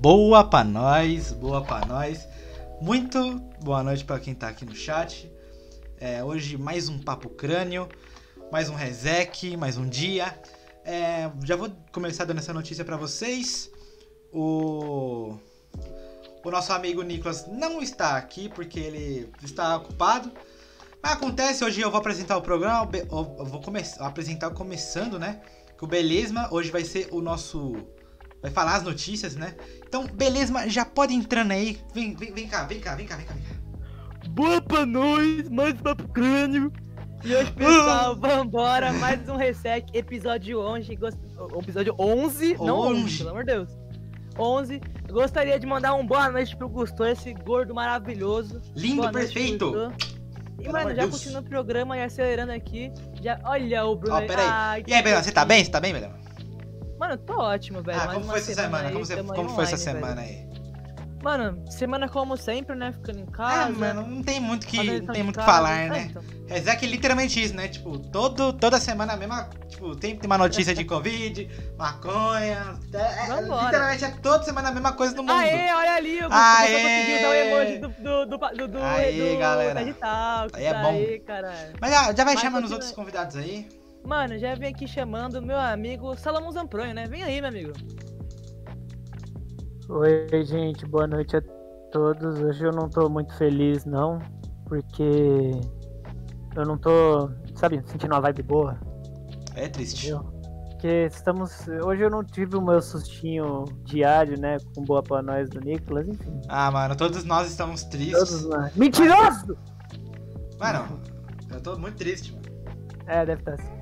Boa pra nós, boa pra nós. Muito boa noite para quem tá aqui no chat. É, hoje mais um Papo Crânio, mais um Resec, mais um dia. É, já vou começar dando essa notícia para vocês. O, o nosso amigo Nicolas não está aqui porque ele está ocupado. Mas acontece, hoje eu vou apresentar o programa, eu vou começar, apresentar começando, né? Que o Belesma hoje vai ser o nosso vai falar as notícias, né? Então, beleza, já pode entrando aí. Vem, vem, vem cá, vem cá, vem cá, vem cá, vem cá. Boa pra nós, mais papo crânio. E hoje, pessoal, vambora, mais um Resec, episódio 11, gost... episódio 11, 11, não 11, pelo amor de Deus. 11, gostaria de mandar um boa noite pro Gustavo, esse gordo maravilhoso. Lindo, boa perfeito. E, Pelo mano, já continuando o programa e acelerando aqui, já, olha o Bruno. Ó, peraí. Ai, e aí, Bruno, você tá bem? Você tá bem, Bruno? Mano, tô ótimo, velho. Ah, como foi essa semana? Aí, como, você, como foi essa semana velho. aí? Mano, semana como sempre, né? Ficando em casa. Ah, mano, não tem muito que, não tem muito que falar, né? É, então. é literalmente isso, né? Tipo, todo, toda semana a mesma. Tipo, tem, tem uma notícia de Covid, maconha. É, é, literalmente é toda semana a mesma coisa do mundo. Aê, olha ali, o Aê! conseguiu dar o emoji do, do, do, do, do, Aê, do, galera. Talks. Aí é bom. Mas já, já vai chamando os outros convidados aí. Mano, já vem aqui chamando meu amigo Salomão Zampronho, né? Vem aí, meu amigo. Oi, gente, boa noite a todos. Hoje eu não tô muito feliz, não, porque eu não tô, sabe, sentindo uma vibe boa. É triste. Entendeu? Porque estamos. Hoje eu não tive o meu sustinho diário, né? Com boa pra nós do Nicolas, enfim. Ah, mano, todos nós estamos tristes. Todos nós. Mentiroso! Mano, eu tô muito triste, mano. É, deve estar assim.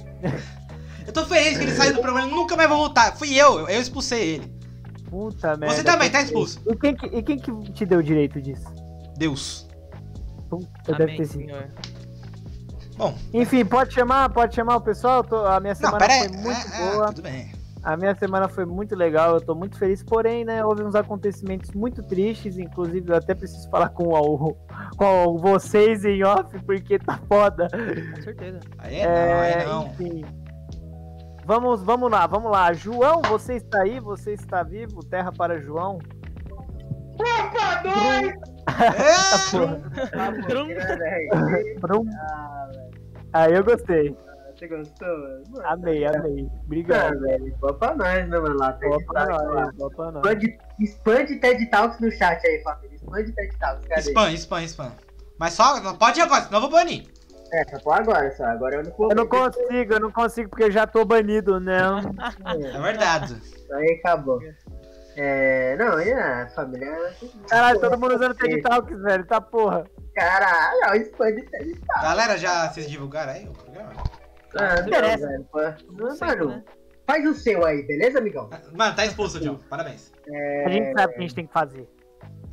Eu tô feliz que ele saiu do programa, ele nunca mais vai voltar. Fui eu, eu expulsei ele. Puta merda. Você também tá expulso. E quem, que, e quem que te deu o direito disso? Deus. Puta, Amém, deve ter sido. Bom. Enfim, pode chamar, pode chamar o pessoal. Tô, a minha semana Não, foi muito é, é, boa. tudo bem. A minha semana foi muito legal, eu tô muito feliz, porém, né, houve uns acontecimentos muito tristes, inclusive eu até preciso falar com, o, com vocês em off, porque tá foda. Com certeza. Aí é, não, aí não. Enfim. Vamos, vamos lá, vamos lá. João, você está aí? Você está vivo? Terra para João. Opa, dois! Aí eu gostei. Você gostou, mano? Amei, amei. Obrigado. Ah, velho. Boa pra nós, né, mano? Lá, boa pra nós, boa pra nós. Expande, expande TED Talks no chat aí, família. Expande TED Talks, cadê? Spam, spam, spam. Mas só, não pode ir agora, senão eu vou banir. É, só por agora, só. Agora eu não Eu não consigo, eu não consigo porque eu já tô banido, não. É verdade. Aí acabou. É, não, e a família. Caralho, todo mundo usando TED Talks, velho, tá porra. Caralho, expande TED Talks. Galera, já vocês divulgaram aí o programa? Ah, não, interessa. Velho, mano, né? faz o seu aí, beleza, amigão? Mano, tá expulso, John. Parabéns. É... A gente sabe o que a gente tem que fazer.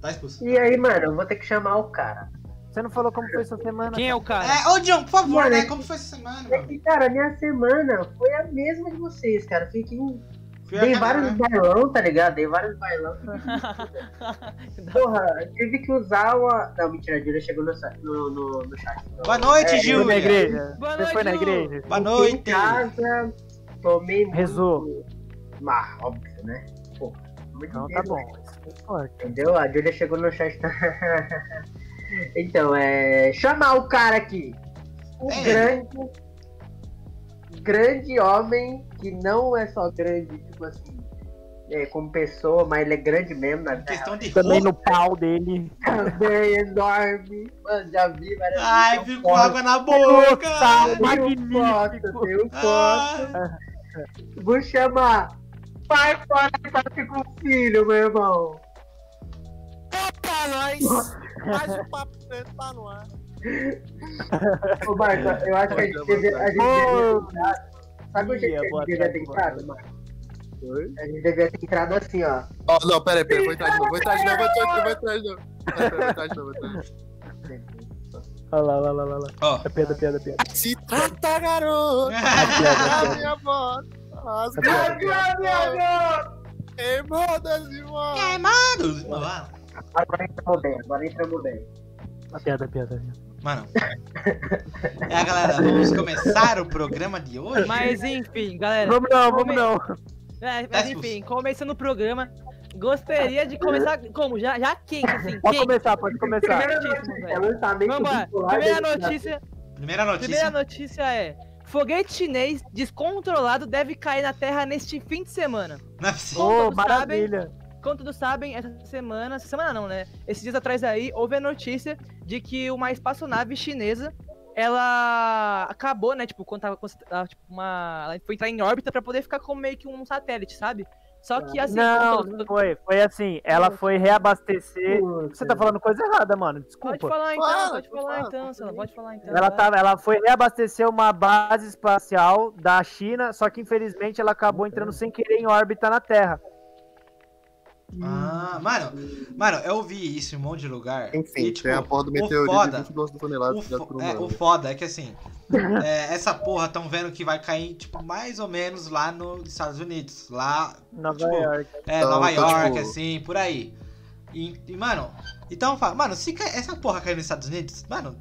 Tá expulso. E aí, mano, eu vou ter que chamar o cara. Você não falou como foi sua semana? Quem é o cara? É, ô John, por favor, mano, né? Como foi sua semana? É que, cara, minha semana foi a mesma de vocês, cara. Fiquei um Dei vários bailão, tá ligado? Dei vários bailão. Porra, tive que usar uma. Não, mentira, a Júlia chegou no, no, no, chat. Então, Boa noite, é, Júlia. na igreja. Boa noite, Você foi na igreja? Boa noite. em casa, tomei Rezou. Mas, óbvio, né? Pô, muito Não, tá bom. Né? Entendeu? A Júlia chegou no chat. então, é. Chamar o cara aqui. O é. grande grande homem que não é só grande, tipo assim, é, como pessoa, mas ele é grande mesmo na vida. Questão de Também no pau dele. Também enorme. Mano, já vi várias Ai, ficou com água na boca. Magnífico. Foto, tenho foto. Ah. Vou chamar. Pai fora que com o filho, meu irmão. Opa, nós! Mais um papo preto tá no ar. Ô, Marco, eu acho que a gente devia, a gente devia. Sabe o jeito que a gente devia ter entrado, Marco? A gente devia ter entrado assim, ó. Ó, oh, não, pera aí, pera aí, vou entrar de novo, vou entrar de novo, vou entrar de novo, vou entrar de novo. Olha lá, olha lá, olha lá. Ó. É piada, piada, piada. Se trata, garoto! A minha voz! Rasga minha voz! Queimadas de voz! Queimados! Agora entramos bem, agora entramos bem. A piada, a piada, a piada. Mano. É, galera, vamos começar o programa de hoje. Mas enfim, galera. Vamos não, vamos não. É, mas enfim, começando o programa. Gostaria de começar como? Já, já quente, assim. Pode quente. começar, pode começar. Primeira notícia, velho. é lançamento Vambora. bipolar Primeira da- notícia, Primeira notícia. primeira notícia é: Foguete chinês descontrolado deve cair na Terra neste fim de semana. Não é possível. Todos maravilha. Como todos sabem, essa semana, essa semana não, né? Esses dias atrás aí, houve a notícia de que uma espaçonave chinesa, ela acabou, né? Tipo, quando tava, tava, tipo, uma... Ela foi entrar em órbita pra poder ficar como meio que um satélite, sabe? Só que assim... Não, como não foi. Foi assim, ela foi reabastecer. Puta. Você tá falando coisa errada, mano. Pode Desculpa. falar então, Fala, pode falar fala, então. Sala, pode falar então. Ela, tava, ela foi reabastecer uma base espacial da China, só que infelizmente ela acabou entrando sem querer em órbita na Terra. Ah, mano, mano, eu vi isso em um monte de lugar. Enfim, e, tipo, tem a porra do meteorito foda- de 22 toneladas O, fo- por um é, o foda é que assim, é, essa porra tão vendo que vai cair, tipo, mais ou menos lá nos Estados Unidos. Lá, Nova Tipo, York. é, Então, Nova então, York, tipo- assim, por aí. E, e, mano, então fala, mano, se essa porra cair nos Estados Unidos, mano,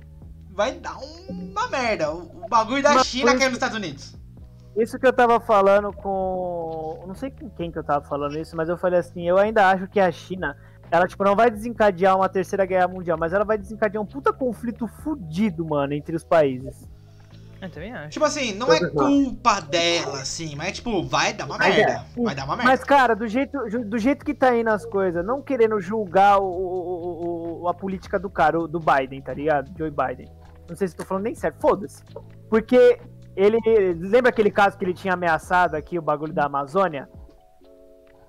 vai dar uma merda. O, o bagulho da Mas China foi- caiu nos Estados Unidos. Isso que eu tava falando com. Não sei com quem que eu tava falando isso, mas eu falei assim, eu ainda acho que a China, ela, tipo, não vai desencadear uma terceira guerra mundial, mas ela vai desencadear um puta conflito fudido, mano, entre os países. Eu também acho. Tipo assim, não é culpa dela, assim, mas tipo, vai dar uma Mas merda. Vai dar uma merda. Mas, cara, do jeito, do jeito que tá indo as coisas, não querendo julgar o, o- o- a política do cara, o- do Biden, tá ligado? Joe Biden. Não sei se tô falando nem certo, foda-se. Porque ele. Lembra aquele caso que ele tinha ameaçado aqui, o bagulho da Amazônia?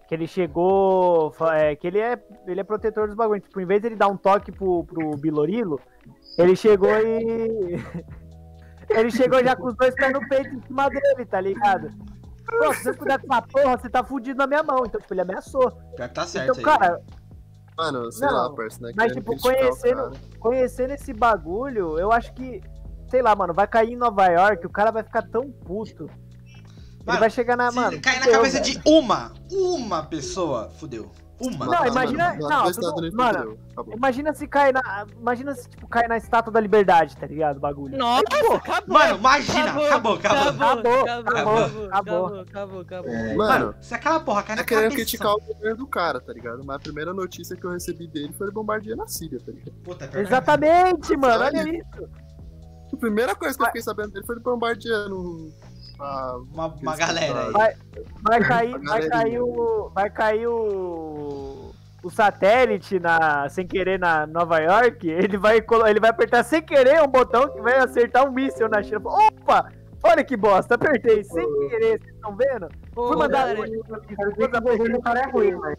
Que ele chegou. é, que ele é, ele é protetor dos bagulhos. Tipo, em vez de ele dar um toque pro, pro Bilorilo, ele chegou e. ele chegou já com os dois pés no peito em cima dele, tá ligado? Pô, se você cuidar com essa porra, você tá fudido na minha mão. Então, tipo, ele ameaçou. Que tá certo Então, aí. cara, Mano, sei Não, lá, parça, né? mas, tipo, conhecendo- conhecendo esse bagulho, eu acho que, sei lá, mano, vai cair em Nova York, o cara vai ficar tão puto. ele Mano, vai chegar na, Se mano. cair na cabeça velho. de uma, uma pessoa, fudeu. Uma. Não, imagina- mano, não, tudo- mano. Imagina se cair na. Imagina se, tipo, cair na estátua da liberdade, tá ligado? O bagulho. Nossa, Acabou. acabou. Mano, imagina, acabou, acabou. Acabou, acabou, acabou, acabou, acabou. acabou, acabou. É, Mano, se aquela porra cair tá na querendo cabeça... criticar o governo do cara, tá ligado? Mas a primeira notícia que eu recebi dele foi ele bombardeando na Síria, tá ligado? Puta, que- Exatamente, mano. Olha. isso. A primeira coisa que eu fiquei sabendo dele foi ele bombardeando a... Uma, uma galera aí. Vai- Vai cair, vai cair o. Vai cair o. O satélite na, sem querer na Nova York, ele vai, ele vai apertar sem querer um botão que vai acertar um míssil na China. Opa! Olha que bosta, apertei sem querer, vocês estão vendo? Fui mandar o cara é ruim, velho.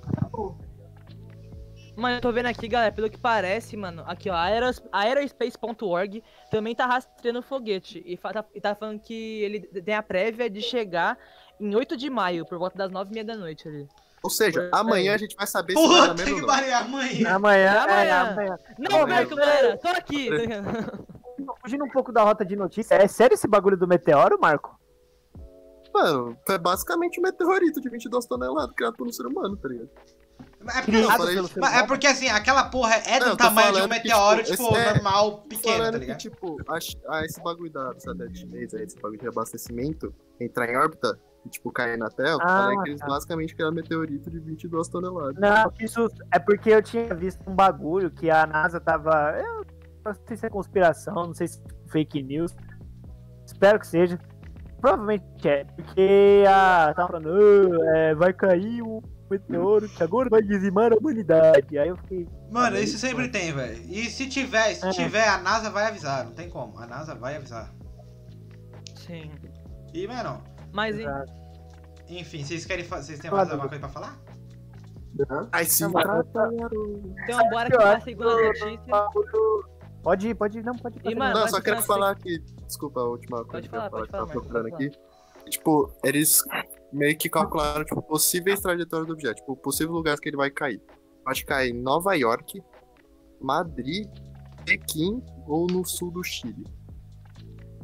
Mano, eu tô vendo aqui, galera, pelo que parece, mano, aqui ó, Aeros- aerospace.org também tá rastreando o foguete e, fa- tá, e tá falando que ele tem a prévia de chegar em 8 de maio, por volta das 9h30 da noite ali. Ou seja, amanhã a gente vai saber se na mesma que ou não. pariu, amanhã. Amanhã, Amanhã. é, amanhã. Não Ô, percam, mas- galera, tô aqui. Fugindo um pouco da rota de notícia, é sério esse bagulho do meteoro, Marco? Mano, é basicamente um meteorito de 22 toneladas criado por um ser humano, tá ligado? É porque, não, mas é porque assim, aquela porra é Não, do tô tamanho de um falando que, meteoro, tipo, tipo, é- normal, pequeno, tá que, ligado? tipo, a, a esse bagulho da, satélite chinês, aí, esse bagulho de abastecimento, entrar em órbita e, tipo, cair na Terra, Ah, falei que eles tá. basicamente criaram um meteorito de 22 toneladas. Não, isso é porque eu tinha visto um bagulho que a NASA tava. Eu não sei se é conspiração, não sei se é fake news. Espero que seja. Provavelmente é, porque a. Tava falando, "Ah, é, vai cair um meteoro que agora vai dizimar a humanidade. Aí eu fiquei. Mano, isso sempre tem, velho. E se tiver, se É. tiver, a NASA vai avisar, não tem como. A NASA vai avisar. Sim. E, mano, Mas, Exato. enfim, vocês querem fazer. Vocês têm mais alguma coisa pra falar? Ai, sim, mas- então bora que pra acho segunda notícia. Pode ir, pode ir, não, pode ir. Mano, Não, vai só quero falar que. Desculpa a última coisa Pode que eu ia falar, pode que eu tava falar, procurando aqui. Tipo, eles meio que calcularam, tipo, possíveis trajetórias do objeto. Tipo, possíveis lugares que ele vai cair. Pode cair em Nova York, Madrid, Pequim ou no sul do Chile.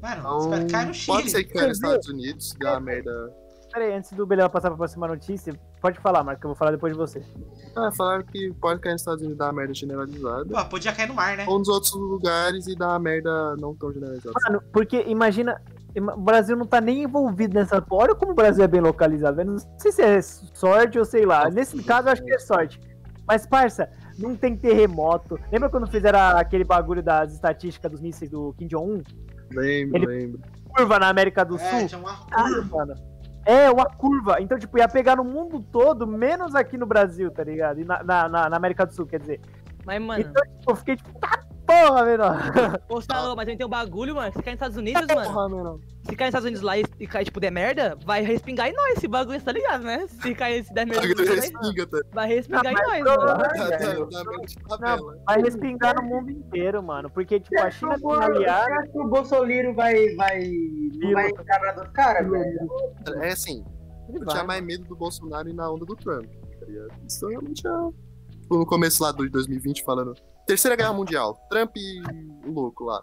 Mano, Então, caia no Chile. pode ser que caia nos Estados Unidos, dá uma merda. Pera aí, antes do Beleza passar pra próxima notícia, pode falar, Marco, que eu vou falar depois de você. Ah, falaram que pode cair nos Estados Unidos e dar uma merda generalizada. Pô, podia cair no mar, né? Ou nos outros lugares e dar uma merda não tão generalizada. Mano, porque imagina. O Brasil não tá nem envolvido nessa porra. Olha como o Brasil é bem localizado. Não sei se é sorte ou sei lá. Nesse caso, eu acho que é sorte. Mas, parça, não tem terremoto. Lembra quando fizeram aquele bagulho das estatísticas dos mísseis do Kim Jong-un? Lembro, Ele... lembro. Curva na América do é, Sul. Tinha uma curva. Ah, é, uma curva. Então, tipo, ia pegar no mundo todo, menos aqui no Brasil, tá ligado? E na, na, na América do Sul, quer dizer. Mas, mano. Então, tipo, eu fiquei tipo, tá porra, menor. Ô, Salô, mas a gente tem um bagulho, mano. Se cair nos Estados Unidos, porra, mano. Menor. Se cair nos Estados Unidos lá e, e cair, tipo, der merda, vai respingar em nós esse bagulho, tá ligado, né? Se cair se der merda. Respinga, tá? Vai respingar não, em nós, mano. Não, vai respingar no mundo inteiro, mano. Porque, tipo, a China tem aliado. Você acha que o Bolsonaro vai. vai. não vai encarar dos caras, velho? É assim. Eu tinha mais medo do Bolsonaro e na onda do Trump, tá ligado? Isso realmente é tipo, no começo lá de 2020 falando Terceira Guerra Mundial, Trump e o louco lá.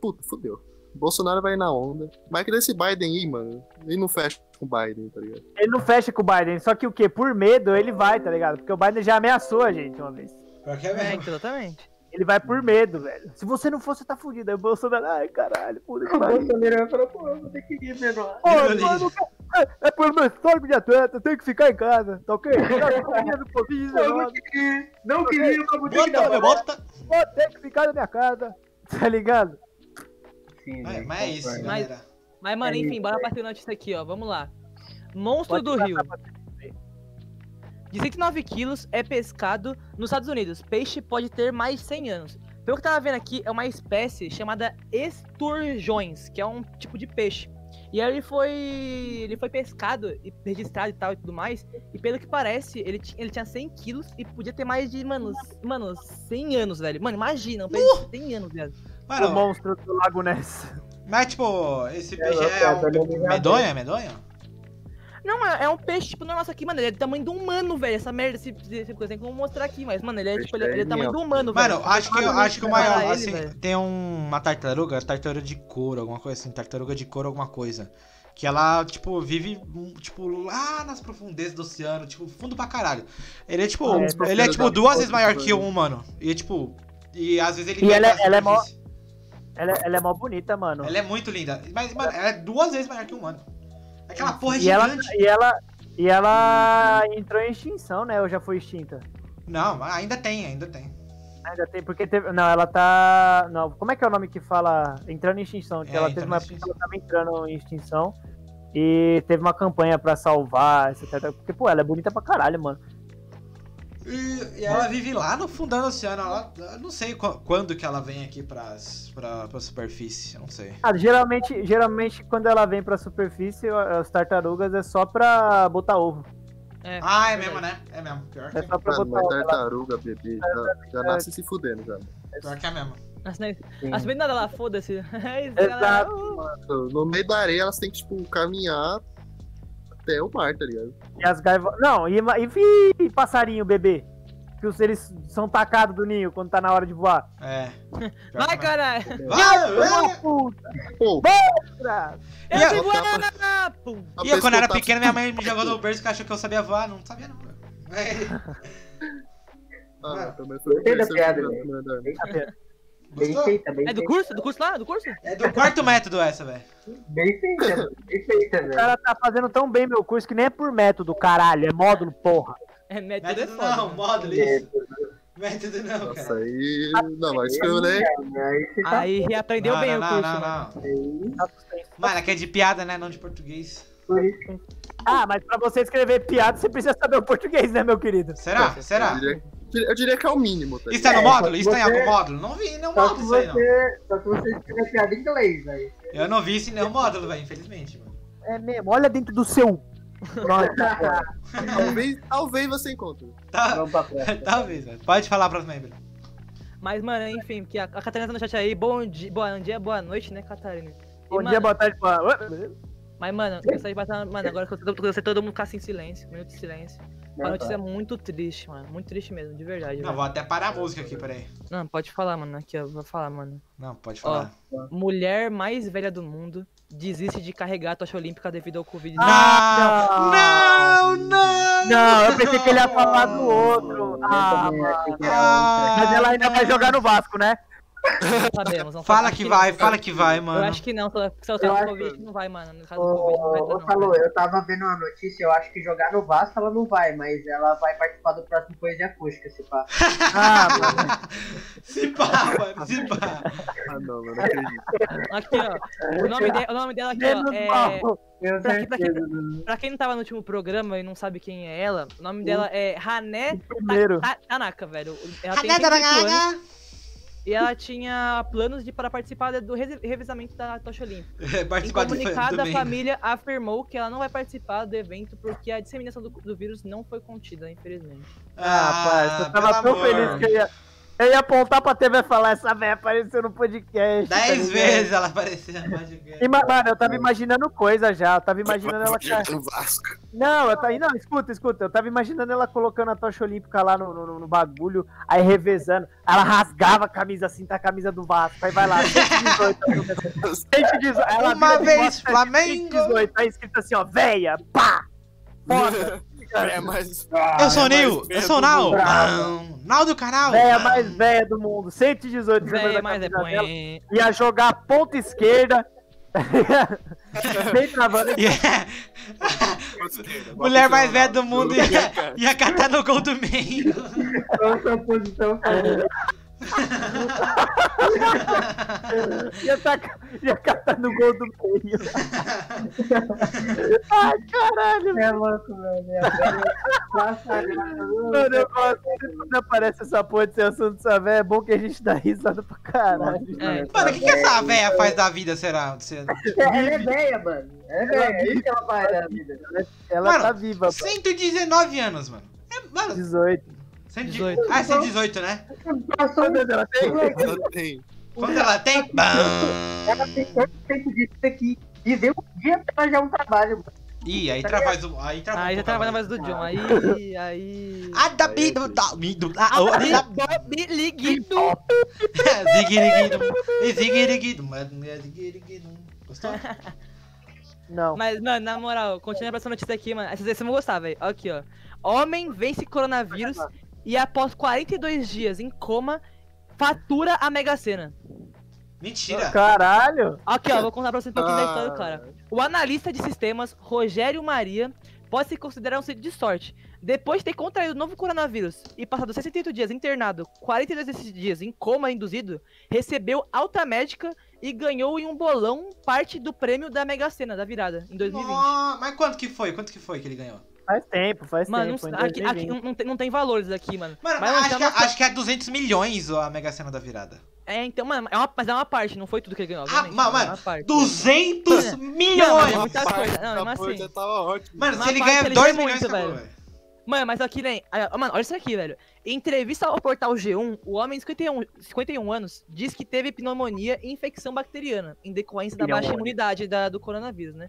Puta, fodeu. Bolsonaro vai na onda. Mas que desse Biden aí, mano, ele não fecha com o Biden, tá ligado? Ele não fecha com o Biden, só que o quê? Por medo ele vai, tá ligado? Porque o Biden já ameaçou a gente uma vez. Porque é, exatamente. Ele vai por medo, velho. Se você não for, você tá fudido. Aí o Bolsonaro, ai caralho, puta que pariu. O Bolsonaro vai falar, pô, eu vou ter que ir, menor. Pô, mano, é, é pelo meu histórico de atleta, tem que ficar em casa, tá ok? Eu não queria, não queria, mas vou ter que dar. Bota, Vou ter que ficar na minha casa, tá ligado? Sim, mas, mas é isso, mas, mas, mano, enfim, bora pra ter notícia aqui, ó. Vamos lá. Monstro do Rio. De 109 quilos é pescado nos Estados Unidos. Peixe pode ter mais de 100 anos. Pelo que eu tava vendo aqui, é uma espécie chamada esturjões, que é um tipo de peixe. E aí ele foi. Ele foi pescado e registrado e tal e tudo mais. E pelo que parece, ele, ele tinha 100 quilos e podia ter mais de, mano, mano 100 anos, velho. Mano, imagina, um peixe uh! de 100 anos, velho. Mano, o monstro do Lago Ness. Mas, tipo, esse peixe é, é um... medonha, medonha? Não, é, é, um peixe, tipo, nosso aqui, mano. Ele é do tamanho do humano, velho. Essa merda, esse, esse coisa tem como mostrar aqui, mas, mano, ele é, tipo, ele, ele é do tamanho do humano, velho. Mano, acho que, acho que o maior, assim, ele, tem um, uma tartaruga, tartaruga de couro, alguma coisa assim, tartaruga de couro, alguma coisa. Que ela, tipo, vive, tipo, lá nas profundezas do oceano, tipo, fundo pra caralho. Ele é, tipo, é, ele é, tipo, duas vezes maior que um humano. E, tipo, e às vezes ele... E ela, é, ela é mó... Ela, ela é mó bonita, mano. Ela é muito linda. Mas, mano, ela é duas vezes maior que um humano. Aquela porra e gigante. Ela, e, ela, e ela entrou em extinção, né? Ou já foi extinta? Não, ainda tem, ainda tem. Ainda tem, porque teve. Não, ela tá. Não, como é que é o nome que fala? Entrando em extinção. É, ela teve uma época que ela tava entrando em extinção. E teve uma campanha pra salvar, etc. Porque, pô, ela é bonita pra caralho, mano. E, e ela vive lá no fundão do oceano. Ela, eu não sei quando que ela vem aqui pras, pra, pra superfície, eu não sei. Ah, geralmente, geralmente, quando ela vem pra superfície, as tartarugas é só pra botar ovo. É, ah, é mesmo, né? É mesmo. Pior que é. Só pra Mano, botar ovo. tartaruga, bebê, já, já nasce se fudendo, já. Pior que é mesmo. As nada lá, foda-se. É Exato. Mano, no meio da areia elas têm que, tipo, caminhar até o mar, tá ligado? E as gaivotas. Não, e, e, e passarinho, bebê? Que os eles são tacados do ninho quando tá na hora de voar. É. Vai, caralho! Vai, vai! puta! Mostra! Eu te voando! E eu, quando era pequeno, minha mãe me jogou no berço que achou que eu sabia voar. Não sabia, não. Ah, também foi o piada, né? Bem feita, bem É do curso? Do curso lá? Do curso? É do quarto método essa, velho. Bem feita, bem feita, velho. O cara tá fazendo tão bem meu curso que nem é por método, caralho. É módulo, porra. É método, método é foda, não, módulo isso. Método não, Nossa, cara. aí. Não, que eu, né? Aí reaprendeu não, bem não, o curso. Não, não, não. Mano, aqui é de piada, né? Não de português. Ah, mas pra você escrever piada, você precisa saber o português, né, meu querido? Será? Será? Eu diria que é o mínimo. Tá Isso tá no módulo? Isso você... tá em algum módulo? Não vi nenhum módulo isso aí, não. Só que você escreve piada em inglês, velho. Eu não vi isso em nenhum módulo, velho, infelizmente, mano. É mesmo, olha dentro do seu. talvez, talvez você encontre. Tá, talvez, velho. Pode falar pros membros. Mas, mano, enfim, que a, a Catarina tá no chat aí. Bom dia, bom dia, boa noite, né, Catarina? E, bom mano, dia, boa tarde, boa... Mas, mano, eu gostaria de passar. Mano, agora que eu tô todo mundo ficar em silêncio, minuto de silêncio. Uma notícia é muito triste, mano. Muito triste mesmo, de verdade. Não, velho. vou até parar a música aqui, peraí. Não, pode falar, mano. Aqui, eu vou falar, mano. Não, pode falar. Ó, mulher mais velha do mundo desiste de carregar a tocha olímpica devido ao Covid. Ah, não, não, não! Não, eu pensei que ele ia falar do outro. Ah, ah, mas ela ainda vai jogar no Vasco, né? Não sabemos, não Fala que Acho vai, não. fala que vai, Eu mano. acho que não, se Eu tá com Covid, não vai, mano. No caso do Covid, não vai Ô, não. Falou, eu tava vendo uma notícia, eu acho que jogar no Vasco ela não vai, mas ela vai participar do próximo Poesia Acústica, se pá. Ah, mano. Se pá, mano, se pá. Ah, não, mano, não acredito. Aqui, ó. O nome, de- o nome dela aqui, ó, Menos é... Pra que- pra que- certeza. mano. Pra quem não tava no último programa e não sabe quem é ela, o nome dela é Hané. Ta- Tanaka, velho. Ela tem 38 anos e ela tinha planos de para participar do re- revezamento da tocha olímpica. É, Em comunicado, do a família afirmou que ela não vai participar do evento porque a disseminação do, do vírus não foi contida, infelizmente. Ah, parça, eu tava tão amor. feliz que eu ia. Eu ia apontar pra TV e falar, essa véia apareceu no podcast. tá Dez ligado? vezes ela apareceu no podcast. E, ma- Mano, eu tava imaginando coisa já. Eu tava imaginando ela. No Vasco. Não, eu tava. Não, escuta, escuta. Eu tava imaginando ela colocando a tocha olímpica lá no, no, no bagulho, aí revezando. Ela rasgava a camisa assim, tá a camisa do Vasco. Aí vai lá, 118. 118. Ela Uma vez, Flamengo. 118. Aí escrito assim, ó, véia, pá! Foda! É, mas. Eu sou o é Nil, mais eu sou o Nau. do- Não, Nau do canal. Véia mais velha do mundo, 118 número Véi, da mas é dela. Ia jogar a ponta esquerda. Bem travando. Yeah. Esquerda, Mulher mais velha do mundo ia, ia catar no gol do meio. Qual a sua posição favorita? Ia, tacar, ia catar no gol do meio. Ai, caralho. É louco, velho. É Mano, eu gosto de quando aparece essa porra desse assunto dessa véia. É bom que a gente dá risada pra caralho. É. Mano, o que, que essa véia faz da vida, será? Ela é velha, mano. É velha. É isso que ela faz da vida. Ela Mano, tá viva, pô. 119 anos, mano. É, mano, 18. 118. Ah, 118, né? Passou Quantos anos ela tem? Ela tem. Quando ela tem? Bam. Ela tem tanto tempo disso aqui. Viver um dia pra já um trabalho, mano. Ih, aí travou o. Aí travou Aí já pouco a tava na voz. do John. Aí. Aí. Ah, da bido, da bido, ah, oh, Aí, da- Bob Liguido. Ziguiriguido, ziguiriguido, é ziguiriguido. Gostou? Não. Mas, mano, na moral, continua pra essa notícia aqui, mano. Essa vocês vão gostar, velho. Aqui, ó. Homem vence coronavírus e após 42 dias em coma, fatura a Mega Sena. Mentira. Caralho. Aqui, ó, vou contar pra vocês um pouquinho da história do Ah. cara. O analista de sistemas, Rogério Maria, pode se considerar um sítio de sorte. Depois de ter contraído o novo coronavírus e passado 68 dias internado, 42 desses dias em coma induzido, recebeu alta médica e ganhou em um bolão parte do prêmio da Mega Sena da virada em 2020. Nó, mas quanto que foi? Quanto que foi que ele ganhou? Faz tempo, faz Mano, tempo. não, em aqui, aqui 2020. não, tem, não tem valores aqui, mano. Mano, Mas acho, não que, uma- acho que é 200 milhões a Mega Sena da virada. É, então, mano, é uma, mas é uma parte, não foi tudo que ele ganhou. Ah, obviamente, mas, é mano, uma parte. 200 Não, mas milhões! é muita coisa. Não, mas assim. tava ótimo. Mano, se ele ganha ele 2 ganha milhões, muito, acabou, velho. Mano, mas aqui, nem. ah, Mano, olha isso aqui, velho. Em entrevista ao portal G1, o homem de 51, 51 anos diz que teve pneumonia e infecção bacteriana, em decorrência da baixa imunidade da- do coronavírus, né?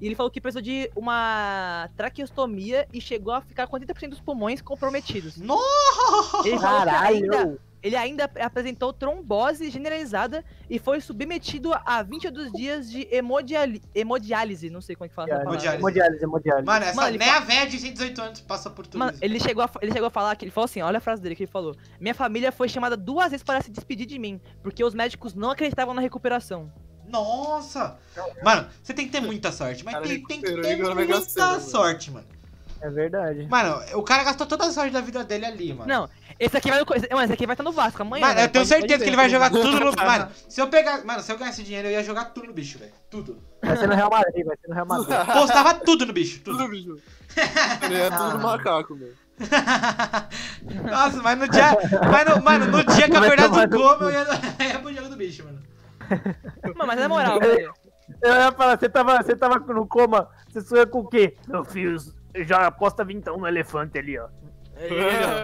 E ele falou que precisou de uma traqueostomia e chegou a ficar com 80% dos pulmões comprometidos. Ele falou que ainda, Caralho. ele ainda ap- apresentou trombose generalizada e foi submetido a 22 dias de hemodiali- hemodiálise. Não sei como é que fala. Hemodiálise. Hemodiálise, hemodiálise. Mano, essa, Mano, ele a véia de 118 anos passa por tudo Mano, isso. ele chegou, a, ele chegou a falar que ele falou assim: olha a frase dele que ele falou. Minha família foi chamada duas vezes para se despedir de mim, porque os médicos não acreditavam na recuperação. Nossa! Mano, você tem que ter muita sorte, mas Cara, tem, tem que ter muita mano. sorte, mano. É verdade. Mano, o cara gastou toda a sorte da vida dele ali, mano. Não, esse aqui vai no, esse, mano, esse aqui vai estar no Vasco amanhã. Mano, velho, eu tenho pode- certeza pode que ele vai jogar tudo no. Mano, se eu pegar. Mano, se eu ganhasse dinheiro, eu ia jogar tudo no bicho, velho. Tudo. Vai ser no Real Madrid, vai ser no Real Madrid. Postava tudo no bicho, Tudo, tudo. bicho. Ele é tudo macaco, meu. Nossa, mas no dia. Mas no, mano, no dia que eu Vai acordasse do no coma, eu ia, eu ia pro jogo do bicho, mano. Mano, mas na moral, velho. Eu ia falar, você tava, você tava no coma, você sonha com o quê? Meu filho, já aposta vintão no elefante ali, ó.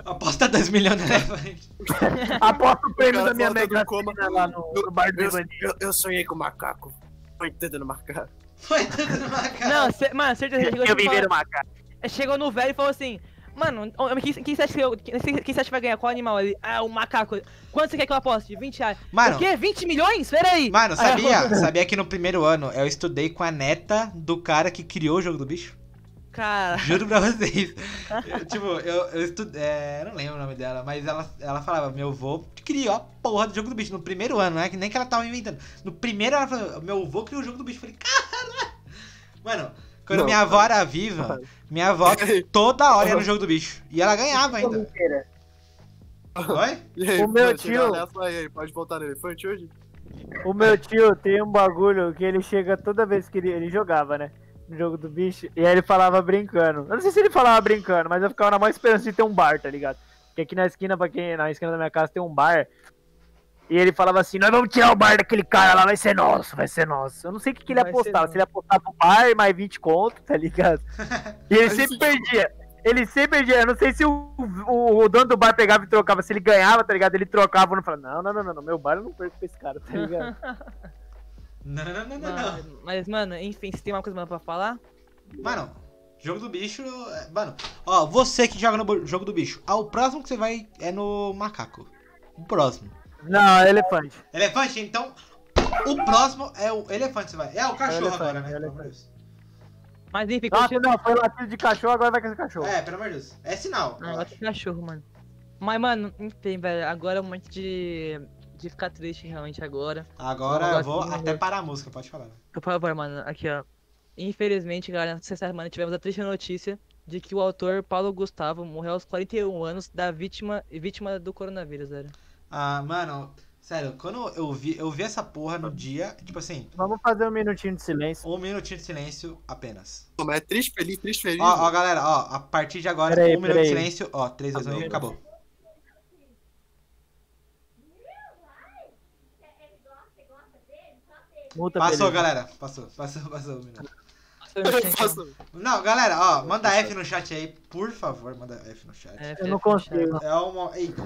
Aposta 2 milhões na elefante. Aposta o prêmio O da minha mega coma. Lá no, no bar do eu, eu, eu sonhei com o macaco. Foi entendendo macaco. Foi tudo numa cara. Não, cê, mano, certeza. Chegou, Eu viver uma cara. chegou no velho e falou assim: Mano, quem, quem, você acha que eu, quem, quem você acha que vai ganhar? Qual animal ali? Ah, o macaco. Quanto você quer que eu aposte? 20 reais. Mano, O quê? 20 milhões? Mano, Aí eu- sabia? Sabia que no primeiro ano eu estudei com a neta do cara que criou o jogo do bicho? Cara. Juro pra vocês. Eu, tipo, eu, eu estudei. É, não lembro o nome dela, mas ela, ela falava: meu avô criou a porra do jogo do bicho no primeiro ano, né? Que nem que ela tava inventando. No primeiro ela falou: meu avô criou o jogo do bicho. Eu falei: caralho. Mano, quando Não, minha avó era viva, minha avó toda hora ia no jogo do bicho. E ela ganhava ainda. Oi? Aí, O meu tio- aí, pode voltar no elefante hoje? O meu tio tem um bagulho que ele chega toda vez que ele, ele jogava, né? No jogo do bicho. E aí ele falava brincando. Eu não sei se ele falava brincando, mas eu ficava na maior esperança de ter um bar, tá ligado? Porque aqui na esquina, pra quem na esquina da minha casa tem um bar. E ele falava assim: Nós vamos tirar o bar daquele cara lá, vai ser nosso, vai ser nosso. Eu não sei o que, que ele Vai apostava. Se ele apostava o bar, mais 20 conto, tá ligado? E ele Mas sempre perdia. Ele sempre perdia. Eu não sei se o, o, o dono do bar pegava e trocava. Se ele ganhava, tá ligado? Ele trocava. Eu não falava: Não, não, não, não, não. Meu bar eu não perco pra esse cara, tá ligado? Não, não, não, não, não. Mas, mas, mano, enfim, você tem uma coisa mais pra falar? Mano, jogo do bicho. é- Mano, ó, você que joga no jogo do bicho, ah, o próximo que você vai é no macaco. O próximo. Não, elefante. Elefante, então. O próximo é o elefante, você vai. É o cachorro elefante, agora, né? é elefante. de. Mas enfim, Nossa, continua. não, foi latido de cachorro, agora vai com esse cachorro. É, pelo amor de Deus. É sinal. Ah, agora acho. tem cachorro, mano. Mas, mano, enfim, velho, agora é um momento de, de ficar triste realmente agora. Agora Eu eu vou de até parar a música, pode falar. Por favor, mano, aqui, ó. Infelizmente, galera, nessa semana tivemos a triste notícia de que o autor Paulo Gustavo morreu aos 41 anos da vítima, vítima do coronavírus, velho. Ah, mano, sério, quando eu vi, eu vi essa porra no dia, tipo assim, Vamos fazer um minutinho de silêncio. um minutinho de silêncio apenas. Pô, mas é triste, feliz, triste, feliz. Ó, ó, galera, ó, a partir de agora, Peraí, um minuto de peraí. silêncio, ó, 3, 2, 1 e acabou. Multa Passou, beleza. galera, passou, passou, passou um faço- Não, galera, ó, manda F no chat aí, por favor, manda F no chat. Eu não consigo. É uma. Eita.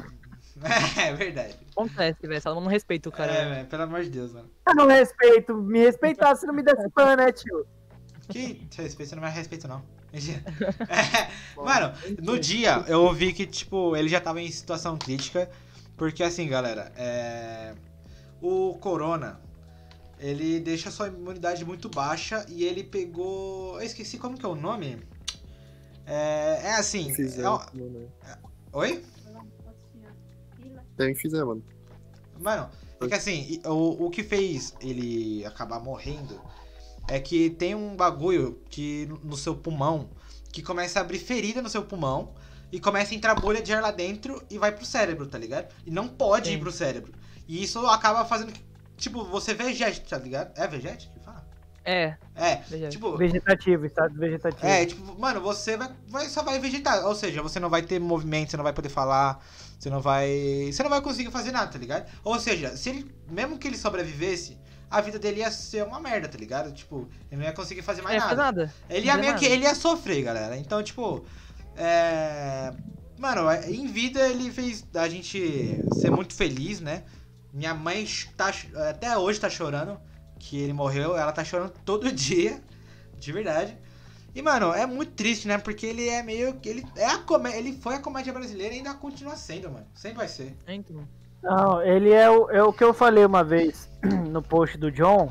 É verdade. Acontece, velho, só não respeita o cara. É, né? velho, pelo amor de Deus, mano. Eu não respeito. Me respeitar se não me desse pan, né, tio? Que respeito, você não me respeito, não. É, mano, no dia eu ouvi que, tipo, ele já tava em situação crítica. Porque assim, galera, é. O Corona. Ele deixa sua imunidade muito baixa e ele pegou. Eu esqueci como que é o nome. É, é assim. É um- mano. Oi? Tem que fizer, mano. Mano, é que assim, o, o que fez ele acabar morrendo é que tem um bagulho que no seu pulmão que começa a abrir ferida no seu pulmão e começa a entrar bolha de ar lá dentro e vai pro cérebro, tá ligado? E não pode Sim. ir pro cérebro. E isso acaba fazendo que, tipo, você vegete, tá ligado? É fala? É, É, tipo, Vegetativo, estado vegetativo. é, tipo, mano, você vai, vai- só vai vegetar. Ou seja, você não vai ter movimento, você não vai poder falar, você não vai. Você não vai conseguir fazer nada, tá ligado? Ou seja, se ele. Mesmo que ele sobrevivesse, a vida dele ia ser uma merda, tá ligado? Tipo, ele não ia conseguir fazer mais É, nada. nada. Ele ia meio que. nada. Ele ia sofrer, galera. Então, tipo. É. Mano, em vida ele fez a gente ser muito feliz, né? Minha mãe tá, até hoje tá chorando que ele morreu. Ela tá chorando todo dia, de verdade. E, mano, é muito triste, né? Porque ele é meio. Ele, é a comé ele foi a comédia brasileira e ainda continua sendo, mano. Sempre vai ser. Então, Não, ele é o, é o que eu falei uma vez no post do John.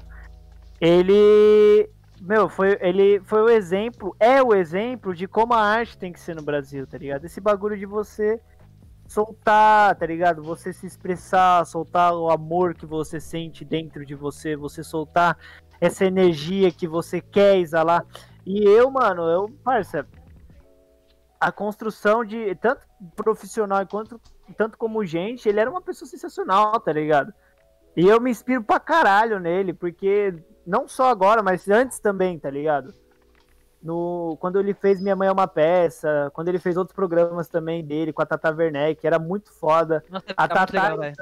Ele. Meu, foi, ele foi o exemplo, é o exemplo de como a arte tem que ser no Brasil, tá ligado? Esse bagulho de você soltar, tá ligado? Você se expressar, soltar o amor que você sente dentro de você, você soltar essa energia que você quer exalar. E eu, mano, eu, parça, a construção de tanto profissional quanto tanto como gente, ele era uma pessoa sensacional, tá ligado? E eu me inspiro pra caralho nele, porque não só agora, mas antes também, tá ligado? No, quando ele fez Minha Mãe é uma Peça, quando ele fez outros programas também dele com a Tata Werneck, era muito foda. nossa, A tá muito Tata, legal, velho.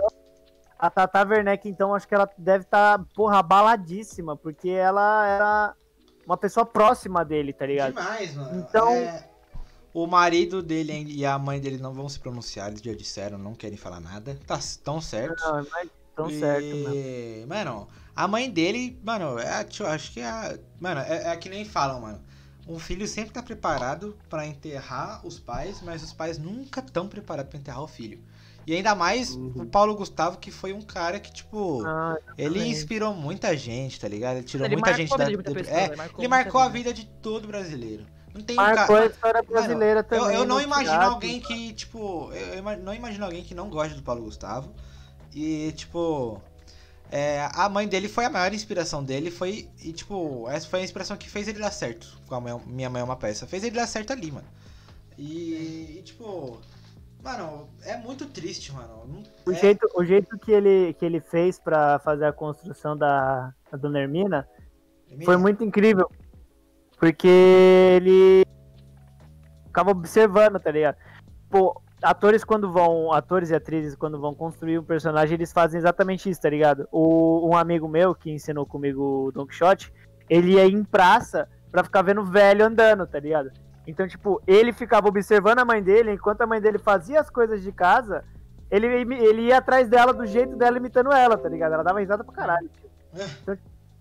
a Tata Werneck, então, acho que ela deve estar, porra, abaladíssima, porque ela era uma pessoa próxima dele, tá ligado? Demais, mano. Então- É, O marido dele e a mãe dele não vão se pronunciar, eles já disseram, não querem falar nada. Tá tão certo. Não, mas tão e... certo, mano. Mano, a mãe dele, mano, é, a- tio, acho que é. a- Mano, é, é que nem falam, mano. Um filho sempre tá preparado pra enterrar os pais, mas os pais nunca estão preparados pra enterrar o filho. E ainda mais Uhum. o Paulo Gustavo, que foi um cara que, tipo, Ah, ele exatamente. inspirou muita gente, tá ligado? Ele tirou Ele muita marcou gente a da. muita pessoa, é, ele marcou ele marcou a vida. de todo brasileiro. Não tem Marcou um a história brasileira Mano, também. Eu, eu não no imagino teatro, alguém cara. que, tipo. Eu ima- não imagino alguém que não gosta do Paulo Gustavo. E, tipo. É, a mãe dele foi a maior inspiração dele. Foi. E, tipo, essa foi a inspiração que fez ele dar certo. Com a mãe- Minha Mãe é uma peça. Fez ele dar certo ali, mano. E, e, tipo. Mano, é muito triste, mano. O é- jeito, o jeito que, ele, que ele fez pra fazer a construção da, da Dona Hermina foi muito incrível. Porque ele ficava observando, tá ligado? Pô, atores quando vão, atores e atrizes quando vão construir um personagem, eles fazem exatamente isso, tá ligado? O, um amigo meu que ensinou comigo o Don Quixote, ele ia em praça pra ficar vendo velho andando, tá ligado? Então, tipo, ele ficava observando a mãe dele, enquanto a mãe dele fazia as coisas de casa, ele, ele ia atrás dela do jeito dela imitando ela, tá ligado? Ela dava risada pra caralho.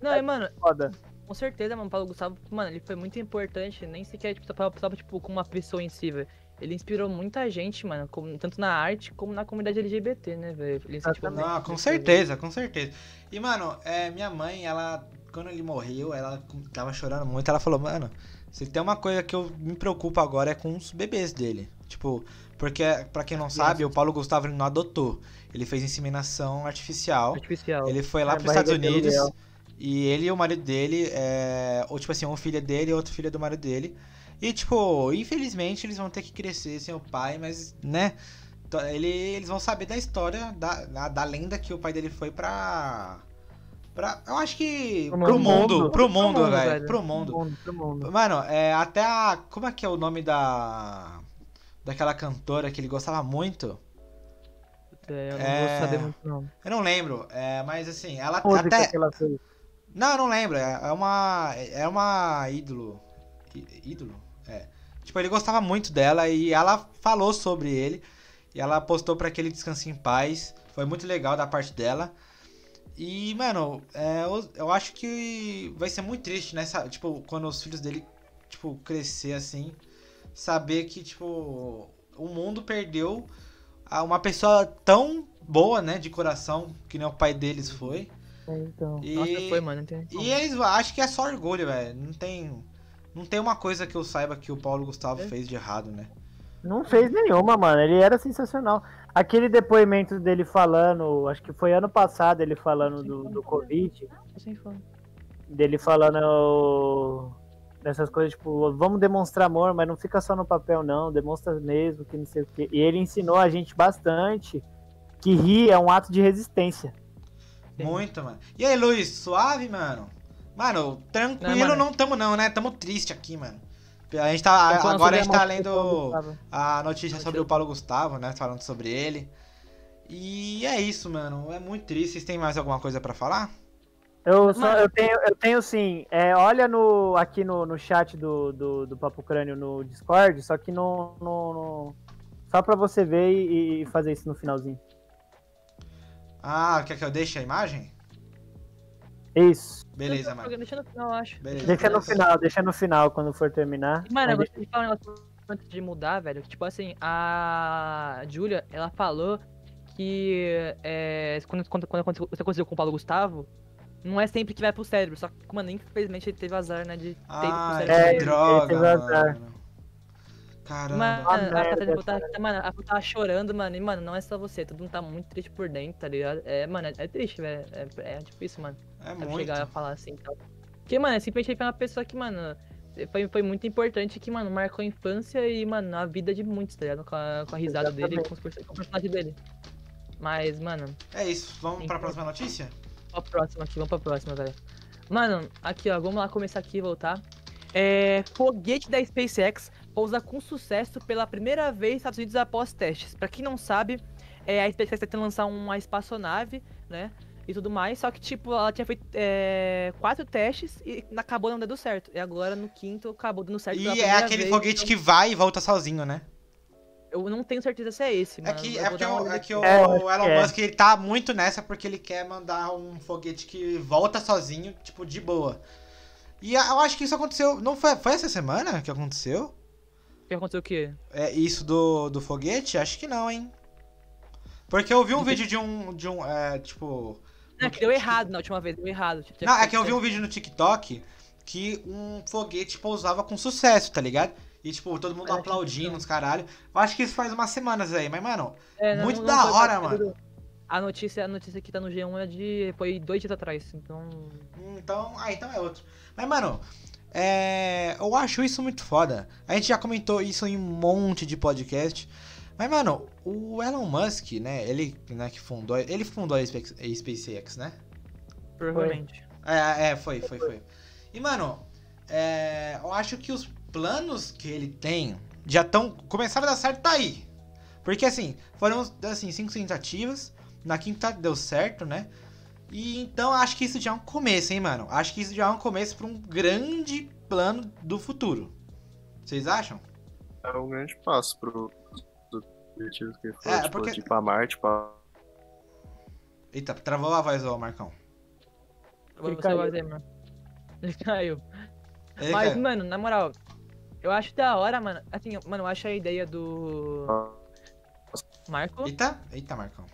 Não, e, mano, Foda. com certeza, mano, o Paulo Gustavo, mano, ele foi muito importante, nem sequer, tipo, tava, tava, tipo, como uma pessoa em si, velho. Ele inspirou muita gente, mano, como- tanto na arte como na comunidade LGBT, né, velho? Muito com certeza, com certeza. E, mano, é, minha mãe, ela, quando ele morreu, ela tava chorando muito. Ela falou, mano, se tem uma coisa que eu me preocupo agora é com os bebês dele. Tipo, porque, pra quem não sabe, o Paulo Gustavo não adotou. Ele fez inseminação artificial. Artificial. Ele foi lá É, pros Estados Unidos. aluguel. E ele e o marido dele, é, ou tipo assim, um filho dele e outro filho do marido dele. E tipo, infelizmente eles vão ter que crescer sem o pai, mas, né? Ele, eles vão saber da história, da, da, da lenda que o pai dele foi pra. pra eu acho que. Pro Pro mundo, mundo. pro mundo, mundo, velho. velho. Pro mundo. mundo, pro mundo. Mano, é, até a. Como é que é o nome da. Daquela cantora que ele gostava muito? É, eu não É. vou saber muito, não. Eu não lembro, é, mas assim, ela Música até. que ela fez. Não, eu não lembro. É é uma. É uma ídolo. Ídolo? É. Tipo, ele gostava muito dela e ela falou sobre ele. E ela postou pra que ele descanse em paz. Foi muito legal da parte dela. E, mano, é, eu, eu acho que vai ser muito triste, né? Tipo, quando os filhos dele, tipo, crescer assim. Saber que, tipo, o mundo perdeu uma pessoa tão boa, né? De coração, que nem o pai deles foi. Então. E... Nossa, foi, mano. E eles acho que é só orgulho, velho. Não tem. Não tem uma coisa que eu saiba que o Paulo Gustavo É. fez de errado, né? Não fez nenhuma, mano. Ele era sensacional. Aquele depoimento dele falando, acho que foi ano passado, ele falando do, do Covid, Sem fome. dele falando dessas coisas, tipo, vamos demonstrar amor, mas não fica só no papel, não. Demonstra mesmo que não sei o quê. E ele ensinou a gente bastante que rir é um ato de resistência. Muito, mano. E aí, Luiz, suave, mano? Mano, tranquilo Não, não, mano. tamo não, né? Tamo triste aqui, mano. A gente tá. Agora a gente tá lendo a notícia sobre o Paulo Gustavo, né? Falando sobre ele. E é isso, mano. É muito triste. Vocês têm mais alguma coisa pra falar? Eu, só, eu, tenho, eu tenho sim. É, olha no, aqui no, no chat do, do, do Papo Crânio no Discord, só que no. no- no- só pra você ver e, e fazer isso no finalzinho. Ah, quer que eu deixe a imagem? Isso. Beleza, mano. Deixa no final, eu acho. Beleza. Deixa no final, deixa no final quando for terminar. Mano, eu gostaria de falar um negócio antes de mudar, velho. Tipo assim, a Julia, ela falou que é, quando, quando, quando aconteceu isso aconteceu com o Paulo Gustavo, não é sempre que vai pro cérebro. Só que, mano, infelizmente ele teve azar, né? De ter ido pro Ah, cérebro. é, droga, teve azar. mano. Caramba. Mano, a Catarina tá, mano, a tava chorando, mano. E, mano, não é só você. Todo mundo tá muito triste por dentro, tá ligado? É, mano, é, é triste, velho. É, é difícil, mano. É muito. chegar a falar assim e tal. Porque, mano, é simplesmente foi uma pessoa que, mano, foi, foi muito importante que, mano, marcou a infância e, mano, a vida de muitos, tá ligado? Com a, com a risada dele e com, os com o personagem dele. Mas, mano, É isso. Vamos pra Então- próxima notícia? Vamos pra próxima aqui, vamos pra próxima, velho. Mano, aqui, ó, vamos lá começar aqui e voltar. É, foguete da SpaceX pousa com sucesso pela primeira vez nos Estados Unidos após testes. Pra quem não sabe, é, a SpaceX tá tentando lançar uma espaçonave, né? E tudo mais, só que, tipo, ela tinha feito é, quatro testes e acabou não dando certo. E agora, no quinto, acabou dando certo pela E é aquele vez, foguete então que vai e volta sozinho, né? Eu não tenho certeza se é esse, É mano. que, é vou porque dar uma o, é que o É, que Elon é. Musk ele tá muito nessa porque ele quer mandar um foguete que volta sozinho, tipo, de boa. E eu acho que isso aconteceu. Não foi, foi essa semana que aconteceu? Que aconteceu o quê? É isso do, do foguete? Acho que não, hein? Porque eu vi um que- vídeo de um. De um é, tipo. Não, é que deu errado na última vez, deu errado. Tinha Não, é que eu vi um vídeo no TikTok que um foguete pousava com sucesso, tá ligado? E, tipo, todo mundo É, aplaudindo, os caralho. Eu acho que isso faz umas semanas aí, mas, mano, É, não- muito não da hora, mano. A notícia, a notícia que tá no G1 é de. Foi dois dias atrás, então. Então, ah, então é outro. Mas, mano, é, eu acho isso muito foda. A gente já comentou isso em um monte de podcast. Mas, mano, o Elon Musk, né, ele, né, que fundou, ele fundou a Space- a SpaceX, né? Provavelmente. É, é, foi, foi, foi. E, mano, é, eu acho que os planos que ele tem já estão. Começaram a dar certo tá aí. Porque, assim, foram, assim, cinco tentativas. Na quinta deu certo, né? E então acho que isso já é um começo, hein, mano? Acho que isso já é um começo pra um grande plano do futuro. Vocês acham? É um grande passo pro objetivos que ele falou, É, tipo, porque- de ir pra Marte, pra... Eita, travou a voz, ô Marcão. Ele você caiu. fazer, mano. Ele caiu. Ele Mas, caiu. mano, na moral, eu acho da hora, mano. Assim, mano, eu acho a ideia do. Marco? Eita, eita, Marcão.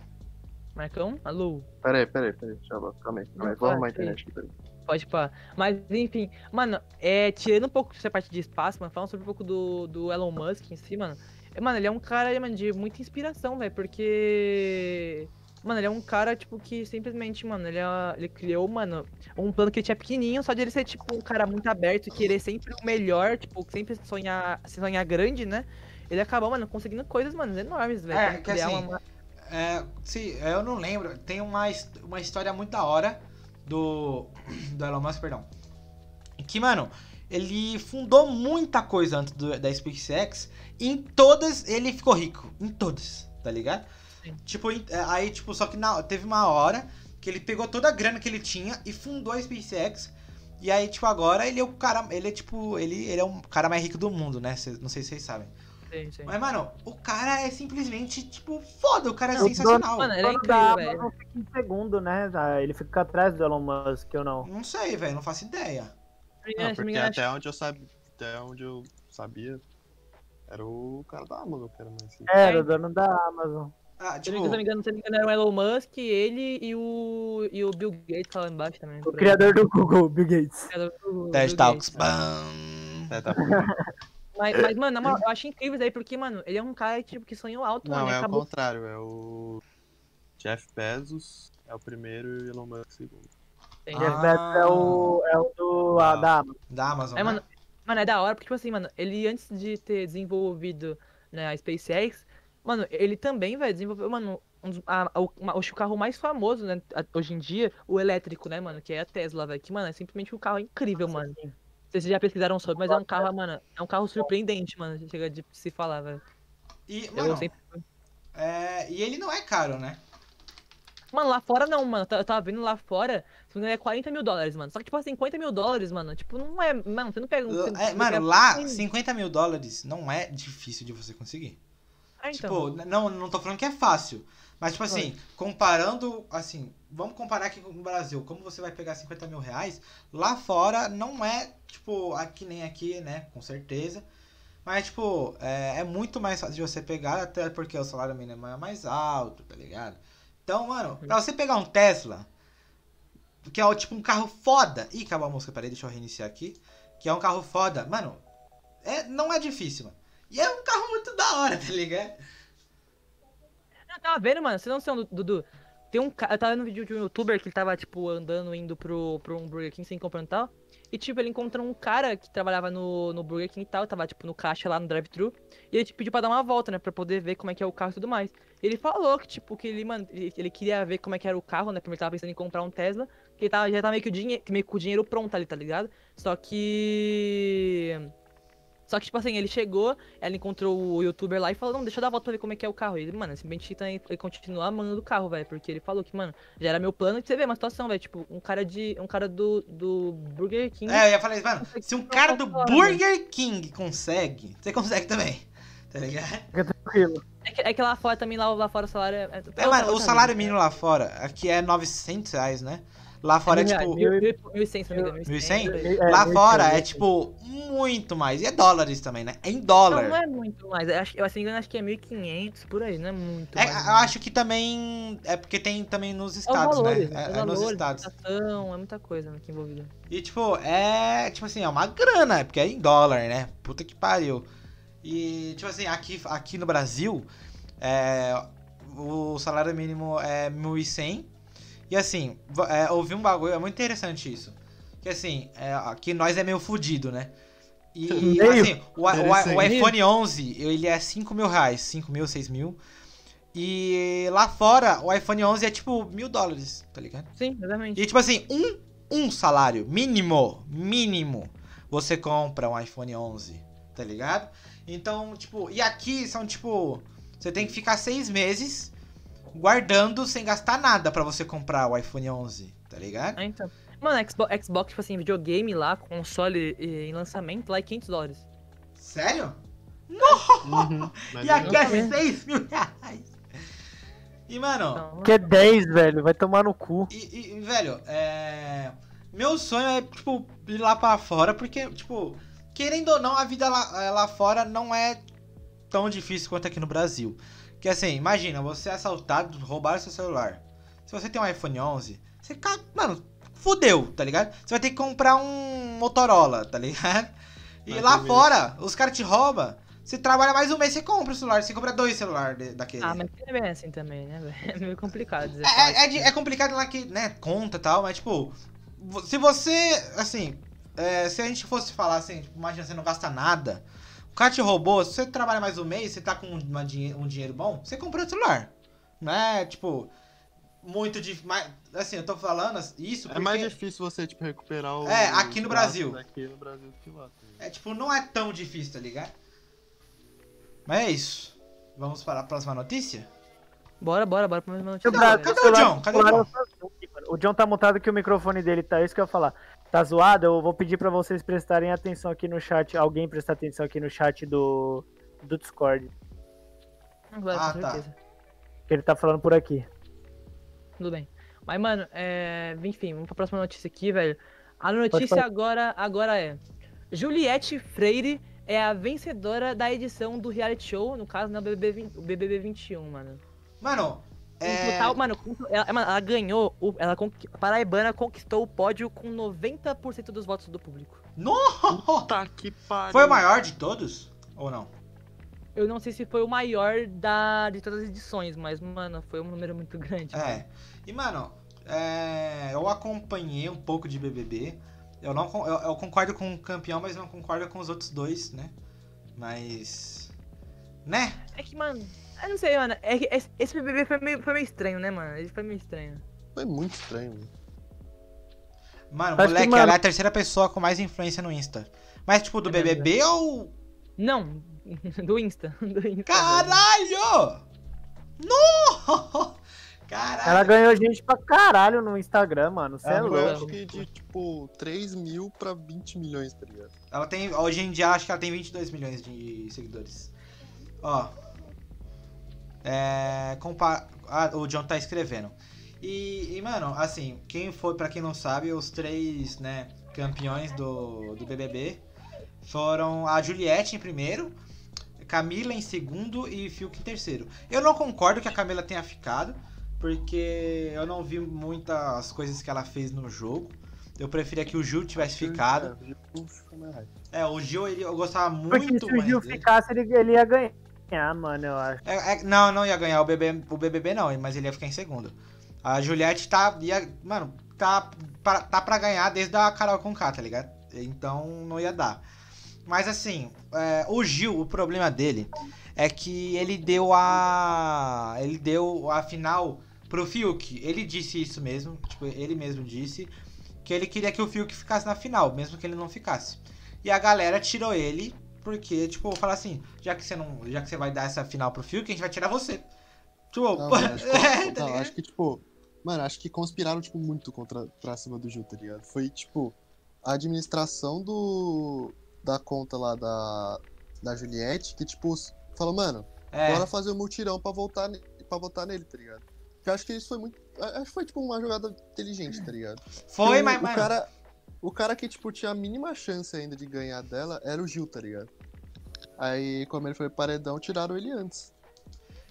Marcão? Alô? Peraí, peraí, peraí, já volto, calma aí. Calma aí, Não, vou arrumar a internet aqui, peraí. Pode pá. Mas, enfim, mano, é, tirando um pouco dessa parte de espaço, mano, falando sobre um pouco do, do Elon Musk em si, mano. Mano, ele é um cara, mano, de muita inspiração, velho, porque. Mano, ele é um cara, tipo, que simplesmente, mano, ele, é- ele criou, mano, um plano que ele tinha pequenininho, só de ele ser, tipo, um cara muito aberto e querer sempre o melhor, tipo, sempre sonhar, se sonhar grande, né? Ele acabou, mano, conseguindo coisas, mano, enormes, velho. É, que assim, uma- É, sim, eu não lembro. Tem uma, uma história muito da hora do, do Elon Musk, perdão. Que, mano, ele fundou muita coisa antes do- da SpaceX. E em todas ele ficou rico. Em todas, tá ligado? Sim. Tipo, é, aí, tipo, só que na- teve uma hora que ele pegou toda a grana que ele tinha e fundou a SpaceX. E aí, tipo, agora ele é o cara. Ele é tipo. Ele, ele é o cara mais rico do mundo, né? Cês- não sei se vocês sabem. Sim, sim. Mas, mano, o cara é simplesmente, tipo, foda. O cara é Não, sensacional. Mano, ele é dono incrível, da velho. Amazon fica em segundo, né? Ele fica atrás do Elon Musk ou não? Não sei, velho, não faço ideia. Se Não, porque até onde eu sabia, até onde eu sabia, era o cara da Amazon que era mais rico. Era É. o dono da Amazon. Ah, Se tipo, não me engano, se não me engano, era o Elon Musk, ele e o, e o Bill Gates lá embaixo também. O criador do Google, Bill Gates. O Bill Talks. É. Mas, mas, mano, moral, eu acho incrível isso aí, porque, mano, ele é um cara tipo, que sonhou alto, Não, mano. é o acabou... contrário, é o Jeff Bezos é o primeiro e o Elon Musk o segundo. Tem. Ah. Jeff Bezos é o, é o do, a, da Amazon. Da Amazon. É, né? mano, mano, é da hora, porque, tipo assim, mano, ele antes de ter desenvolvido né, a SpaceX, mano, ele também, velho, desenvolveu, mano, um dos- a- a- o, o carro mais famoso, né, a- hoje em dia, o elétrico, né, mano, que é a Tesla, velho, que, mano, é simplesmente um carro incrível, mano. Não sei se vocês já pesquisaram sobre, mas é um carro, mano, é um carro surpreendente, mano, chega de se falar, velho. E, Eu mano, sempre... é, e ele não é caro, né? Mano, lá fora não, mano. Eu tava vendo lá fora, se não é 40 mil dólares, mano. Só que, tipo assim, 50 mil dólares, mano, tipo, não é. Mano, você não pega um. você não- É, mano, pega- lá, Sim. 50 mil dólares não é difícil de você conseguir. Ah, então. Tipo, não, não tô falando que é fácil. Mas, tipo assim, comparando, assim, vamos comparar aqui com o Brasil. Como você vai pegar 50 mil reais, lá fora não é, tipo, aqui nem aqui, né? Com certeza. Mas, tipo, é, é muito mais fácil de você pegar, até porque o salário mínimo é mais alto, tá ligado? Então, mano, pra você pegar um Tesla, que é tipo um carro foda. Ih, acabou a música, peraí, deixa eu reiniciar aqui. Que é um carro foda, mano, é, não é difícil, mano. E é um carro muito da hora, tá ligado? Eu tava vendo, mano, você não sei, Dudu. Tem um cara. Eu tava vendo um vídeo de um youtuber que ele tava, tipo, andando, indo pro, pro um Burger King sem comprando e tal. E, tipo, ele encontrou um cara que trabalhava no, no Burger King e tal, tava, tipo, no caixa lá no drive-thru. E ele, tipo, pediu pra dar uma volta, né, pra poder ver como é que é o carro e tudo mais. Ele falou que, tipo, que ele, mano, ele, queria ver como é que era o carro, né, porque ele tava pensando em comprar um Tesla. Que ele tava, já tava meio que, o meio com o dinheiro pronto ali, tá ligado? Só que. Só que, tipo assim, ele chegou, ela encontrou o youtuber lá e falou, não, deixa eu dar a volta pra ver como é que é o carro. E ele, mano, simplesmente tá- ele continua amando do carro, velho. Porque ele falou que, mano, já era meu plano. E você vê uma situação, velho, tipo, um cara de. Um cara do, do Burger King. É, eu ia falar isso, mano. Se um cara do Burger King consegue, você consegue também. Tá ligado? Fica tranquilo. É, que, é que lá fora também, lá, lá fora o salário é. É, mano, o salário mínimo lá fora, aqui é 900 reais, né? Lá fora é, Mil tipo. reais, mil- mil- 1.100, se não me engano. 1.100? É, Lá é, fora é, é é. tipo muito mais. E é dólares também, né? É em Não, dólar. não é muito mais. Eu, acho, eu, não engano, acho que é 1.500 por aí, não é muito É, mais. eu acho que também. É porque tem também nos É os estados, valores, né? É, os é nos valores, estados. inflação, é muita coisa aqui envolvida. E tipo, é. Tipo assim, é uma grana, porque é em dólar, né? Puta que pariu. E, tipo assim, aqui, aqui no Brasil, é, o salário mínimo é 1.100. E assim, é, ouvi um bagulho, é muito interessante isso. Que assim, é, aqui nós é meio fudido, né? E Meio. assim, o, o o iPhone 11, ele é 5 mil reais, 5 mil, 6 mil. E lá fora, o iPhone 11 é tipo mil dólares, tá ligado? Sim, exatamente. E tipo assim, um, um salário mínimo, mínimo, você compra um iPhone 11, tá ligado? Então, tipo, e aqui são tipo, você tem que ficar seis meses guardando sem gastar nada pra você comprar o iPhone 11, tá ligado? Ah, então. Mano, Xbox, Xbox, tipo assim, videogame lá, console eh, em lançamento, lá é 500 dólares. Sério? Uhum. Mas E aqui é também. 6 mil reais. E, mano, Então, Que é 10, velho. Vai tomar no cu. E, e, velho, é. Meu sonho é, tipo, ir lá pra fora, porque, tipo, querendo ou não, a vida lá, é, lá fora não é tão difícil quanto aqui no Brasil. Que assim, imagina, você é assaltado, roubaram seu celular. Se você tem um iPhone 11, você mano, fudeu, tá ligado? Você vai ter que comprar um Motorola, tá ligado? E lá mesmo. fora, os caras te roubam, você trabalha mais um mês, você compra o celular, você compra dois celulares daquele. Ah, mas é bem assim também, né, velho? É meio complicado dizer. É, é, é de- é complicado lá que, né, conta e tal, mas tipo, se você, assim, é, se a gente fosse falar assim, tipo, imagina você não gasta nada, cara te roubou, se você trabalha mais um mês, você tá com uma dinhe- um dinheiro bom, você compra o celular. Não é, tipo, muito difícil, assim, eu tô falando isso porque... É mais difícil você, tipo, recuperar o. É, aqui no Brasil. Aqui no Brasil do que lá. tá? É, tipo, não é tão difícil, tá ligado? Mas é isso. Vamos para a próxima notícia? Bora, bora, bora pra mais uma notícia. Cadê- velho. cadê o John? Cadê o John? é. O John tá montado que o microfone dele tá. Isso que eu ia falar. Tá zoado? Eu vou pedir pra vocês prestarem atenção aqui no chat. Alguém prestar atenção aqui no chat do, do Discord. Agora, Ah, com tá. certeza. Que ele tá falando por aqui. Tudo bem. Mas, mano, é... enfim, vamos pra próxima notícia aqui, velho. A notícia agora, agora é: Juliette Freire é a vencedora da edição do reality show, no caso, na BBB, 20 o BBB 21, mano. Mano, é... total, mano, ela, ela ganhou, o, ela, a Paraibana conquistou o pódio com 90% dos votos do público. Puta que pariu. Foi o maior de todos? Ou não? Eu não sei se foi o maior da, de todas as edições, mas, mano, foi um número muito grande. mano. É. E, mano, é, eu acompanhei um pouco de BBB. Eu, não, eu, eu concordo com o campeão, mas não concordo com os outros dois, né? Mas. Né? É que, mano, eu não sei, mano. É que esse, BBB foi meio, foi meio estranho, né, mano? Ele foi meio estranho. Foi muito estranho, mano. Mano, Acho que, moleque, mano- ela é a terceira pessoa com mais influência no Insta. Mas, tipo, do É mesmo, BBB ou. Não, do Insta. Do Insta Caralho! No! Caralho! Ela ganhou gente pra caralho no Instagram, mano. Você é Ela Foi, louco. acho que de, tipo, 3 mil pra 20 milhões, tá ligado? Ela tem. Hoje em dia acho que ela tem 22 milhões de seguidores. Ó. É. Compa ah, o John tá escrevendo. E, e, mano, assim, quem foi, pra quem não sabe, os três, né, campeões do, do BBB foram a Juliette em primeiro, Camila em segundo e Fiuk em terceiro. Eu não concordo que a Camila tenha ficado, porque eu não vi muitas coisas que ela fez no jogo. Eu preferia que o Gil tivesse ficado. É, Gil mais hype. É, o Gil ele, eu gostava Porque muito se o mais Gil dele. ficasse, ele, ele ia ganhar, mano, eu acho. É, é, não, não ia ganhar o BBB, o BBB não, mas ele ia ficar em segundo. A Juliette tá, ia, mano, tá pra, tá pra ganhar desde a Carol com K, tá ligado? Então não ia dar. Mas assim, é, o Gil, o problema dele é que ele deu a. Ele deu a final pro Fiuk. Ele disse isso mesmo, tipo, ele mesmo disse que ele queria que o Fiuk ficasse na final, mesmo que ele não ficasse. E a galera tirou ele porque, tipo, fala assim, já que você não, já que você vai dar essa final pro Fiuk, a gente vai tirar você. Tipo, Não, mano, acho, que, é, tá não, ligado? acho que, tipo. Mano, acho que conspiraram, tipo, muito contra, pra cima do Gil, tá ligado? Foi, tipo, a administração do. da conta lá da. da Juliette, que, tipo, falou, mano, É, bora fazer o mutirão pra voltar, pra votar nele, tá ligado? Eu acho que isso foi muito. Acho que foi tipo uma jogada inteligente, tá ligado? Foi, o, mas. o mas- cara, o cara que, tipo, tinha a mínima chance ainda de ganhar dela era o Gil, tá ligado? Aí, como ele foi paredão, tiraram ele antes.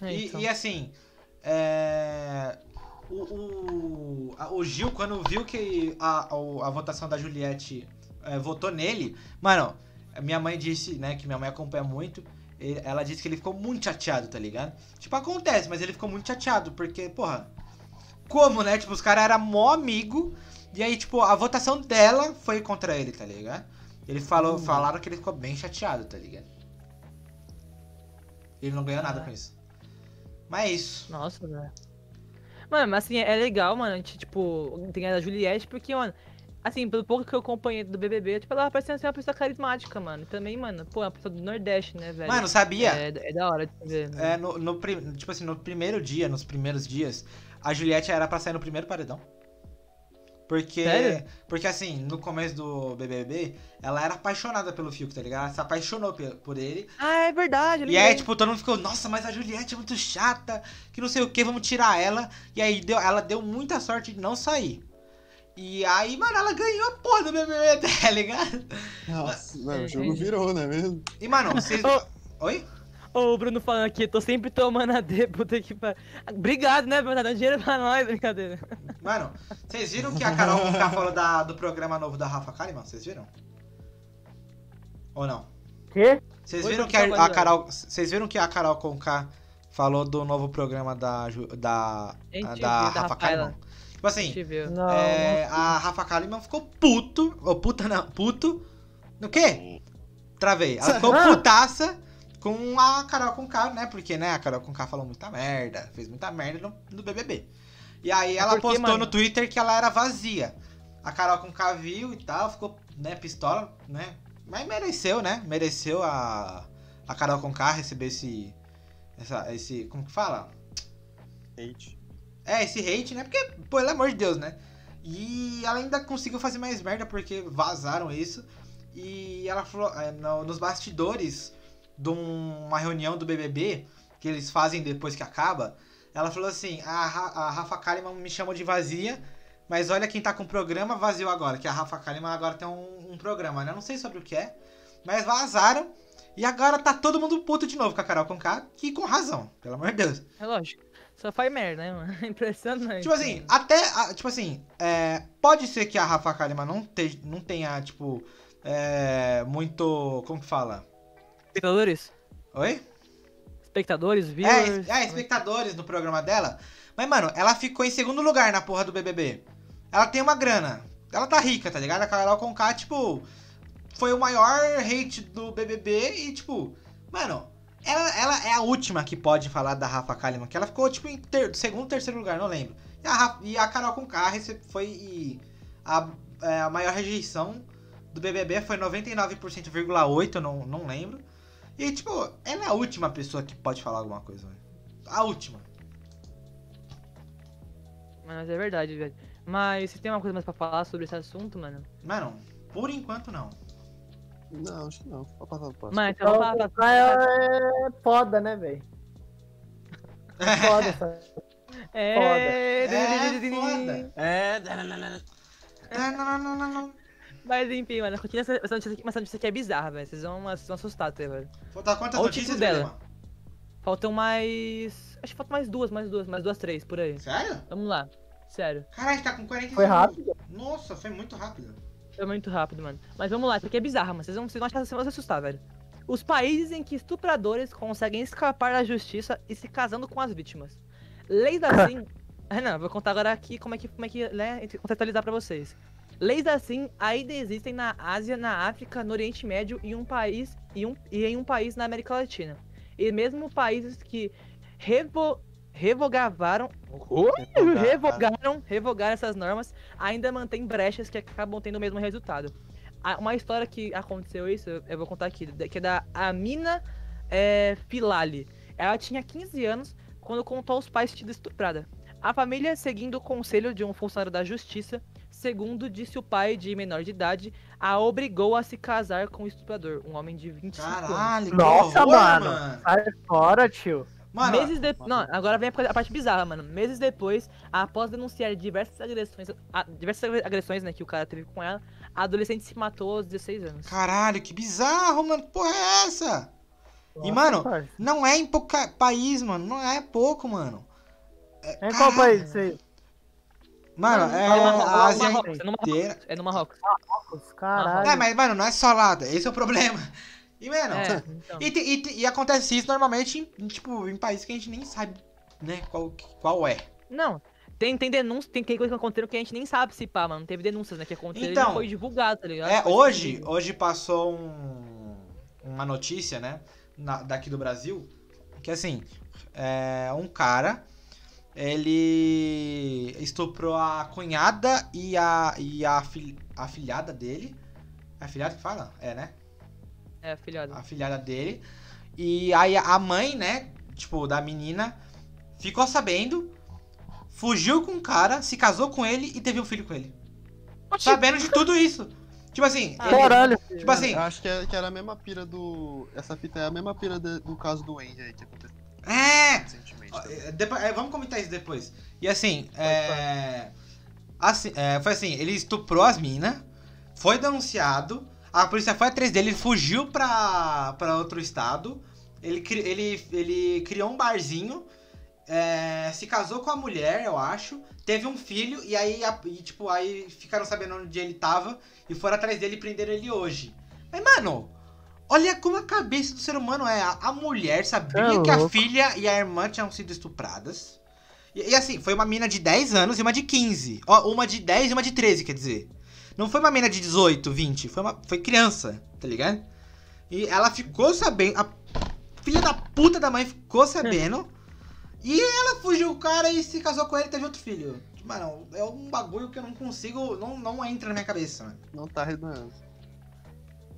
É, E, então. e assim, é, o, o, a- o Gil, quando viu que a, a, a votação da Juliette é, votou nele, mano, minha mãe disse, né, que minha mãe acompanha muito, e- ela disse que ele ficou muito chateado, tá ligado? Tipo, acontece, mas ele ficou muito chateado, porque, porra, como, né? Tipo, os caras eram mó amigo, e aí, tipo, a votação dela foi contra ele, tá ligado? Ele falou, falaram que ele ficou bem chateado, tá ligado? Ele não ganhou nada com isso. Mas é isso. Nossa, velho. Mano, mas assim, é legal, mano, a gente, tipo, tem a Juliette, porque, mano, assim, pelo pouco que eu acompanhei do BBB, tipo, ela parece ser uma pessoa carismática, mano. E também, mano, pô, é uma pessoa do Nordeste, né, velho? Mano, sabia? É, é da hora de ver. É, no, no tipo assim, no primeiro dia, nos primeiros dias, a Juliette era pra sair no primeiro paredão. Porque, Sério? porque assim, no começo do BBB, ela era apaixonada pelo Fiuk, tá ligado? Ela se apaixonou por ele. Ah, é verdade. E aí, tipo, todo mundo ficou, nossa, mas a Juliette é muito chata, que não sei o que, vamos tirar ela. E aí, deu, ela deu muita sorte de não sair. E aí, mano, ela ganhou a porra do BBB, tá ligado? Nossa, mano, o jogo virou, né mesmo? E, mano, vocês... Oi? Ô, o Bruno falando aqui, tô sempre tomando a D, puta que pariu. Obrigado, né, Bruno? Tá dando dinheiro pra nós, brincadeira. Mano, vocês viram que a Carol Conká falou da, do programa novo da Rafa Kalimann? Vocês viram? Ou não? Quê? Vocês viram que a, a. Carol. Vocês viram que a Carol Conká falou do novo programa da. Da. A da Rafa. Kalimann? Tipo assim. Não. é, a Rafa Kalimann ficou puto. Ou puta não, puto. No quê? Travei. Ela ficou Ah. putaça com a Carol Conká, né? Porque, né, a Carol Conká falou muita merda, fez muita merda no, no BBB. E aí ela É porque, postou mano- no Twitter que ela era vazia. A Carol Conká viu e tal, ficou, né, pistola, né? Mas mereceu, né? Mereceu a, a Carol Conká receber esse, essa, esse, como que fala? Hate. É, esse hate, né? Porque, pelo amor de Deus, né? E ela ainda conseguiu fazer mais merda porque vazaram isso. E ela falou, é, no- nos bastidores de um- uma reunião do BBB, que eles fazem depois que acaba, ela falou assim: a, Ra- a Rafa Kalimann me chamou de vazia, mas olha quem tá com o programa vazio agora, que a Rafa Kalimann agora tem um, um programa, né? Não sei sobre o que é, mas vazaram. E agora tá todo mundo puto de novo com a Carol Conká, que com razão, pelo amor de Deus. É lógico. Só faz merda, né, mano? Impressionante. Tipo assim, até. Tipo assim, é, pode ser que a Rafa Kalimann não, te- não tenha, tipo. é, muito. Como que fala? Espectadores? Oi? Espectadores, É, viewers? é, espectadores no programa dela. Mas, mano, ela ficou em segundo lugar na porra do BBB. Ela tem uma grana. Ela tá rica, tá ligado? A Carol Conká, tipo. Foi o maior hate do BBB e, tipo. Mano, ela, ela é a última que pode falar da Rafa Kalimann. Que ela ficou, tipo, em ter- segundo, terceiro lugar, não lembro. E a, Ra- e a Carol Conká foi a, é, a maior rejeição do BBB foi 99,8%, eu não, não lembro. E, tipo, ela é a última pessoa que pode falar alguma coisa, velho. A última. Mas é verdade, velho. Mas você tem uma coisa mais pra falar sobre esse assunto, mano? Mano, por enquanto não. Não, acho que não. Pode passar pro próximo. Mas então vamos falar. Então, é foda, né, velho? É foda essa. É, É foda. É. Mas enfim, mano, continua essa, essa notícia aqui, mas essa notícia aqui é bizarra, velho. Vocês vão, vocês vão assustar até, velho. Falta quantas Olha notícias título dela. Faltam mais. Acho que faltam mais duas, mais duas, mais duas, três, por aí. Sério? Vamos lá. Sério. Caralho, tá com 45 Foi rápido? Nossa, foi muito rápido. É muito rápido, mano. Mas vamos lá, isso aqui é bizarro, mano. Vocês vão, vocês vão achar que vocês vão se assustar, velho. Os países em que estupradores conseguem escapar da justiça e se casando com as vítimas. Leis assim. Ah, não, vou contar agora aqui como é que, como é que né, contextualizar pra vocês. Leis assim ainda existem na Ásia, na África, no Oriente Médio e um país e, um, e em um país na América Latina. E mesmo países que revo, revogavam revogaram, revogaram essas normas, ainda mantém brechas que acabam tendo o mesmo resultado. Ah, Uma história que aconteceu isso, eu- vou contar aqui, que é da Amina é, Filali. Ela tinha 15 anos quando contou aos pais ter sido estuprada. A família, seguindo o conselho de um funcionário da justiça, segundo disse o pai de menor de idade, a obrigou a se casar com o estuprador, um homem de 25 anos. Caralho, que Nossa, horror, mano. Sai fora, tio. Mano, meses depois. Não, agora vem a parte bizarra, mano. Meses depois, após denunciar diversas agressões. A, diversas agressões, né, que o cara teve com ela, a adolescente se matou aos 16 anos. Caralho, que bizarro, mano. Que porra é essa? Nossa, e, mano, não é em pouco país, mano. Não é pouco, mano. É, em qual país isso aí? Mano, é, é a Ásia inteira. É no Marrocos. Marrocos, caralho. É, mas, mano, não é só lá. Esse é o problema. E, mano, é, então. e, e, e, acontece isso normalmente em, tipo, em países que a gente nem sabe, né, qual, qual é. Não, tem, tem denúncias, tem coisa que aconteceu que a gente nem sabe se pá, mano. Teve denúncias, né, que aconteceu então, e foi divulgado, tá ligado? É, hoje, hoje passou um, uma notícia, né, na, daqui do Brasil, que assim, é, um cara, ele estuprou a cunhada e a, e a, fil, a filhada dele. É a filhada que fala? É, né? É, a filhada. A filhada dele. E aí a mãe, né, tipo, da menina, ficou sabendo, fugiu com o cara, se casou com ele e teve um filho com ele. Sabendo de tudo isso. Tipo assim. Ah, Caralho. Ele, tipo assim. Eu acho que, é, que era a mesma pira do. Essa fita é a mesma pira de, do caso do Andy aí que aconteceu. É! é depois, é, vamos comentar isso depois. E assim, é, assim é, foi assim, ele estuprou as minas, foi denunciado, a polícia foi atrás dele, ele fugiu pra, pra outro estado. Ele, ele, ele criou um barzinho. É, se casou com a mulher, eu acho. Teve um filho. E aí, e, tipo, aí ficaram sabendo onde ele tava. E foram atrás dele e prenderam ele hoje. Mas, mano, olha como a cabeça do ser humano é. A, mulher sabia é que a filha e a irmã tinham sido estupradas. E, e, assim, foi uma mina de 10 anos e uma de 15. Ó, uma de 10 e uma de 13, quer dizer. Não foi uma menina de 18, 20, foi, uma, foi criança, tá ligado? E ela ficou sabendo, a filha da puta da mãe ficou sabendo. e ela fugiu o cara e se casou com ele e teve outro filho. Mano, é um bagulho que eu não consigo, não, não entra na minha cabeça, mano. Não tá redondando.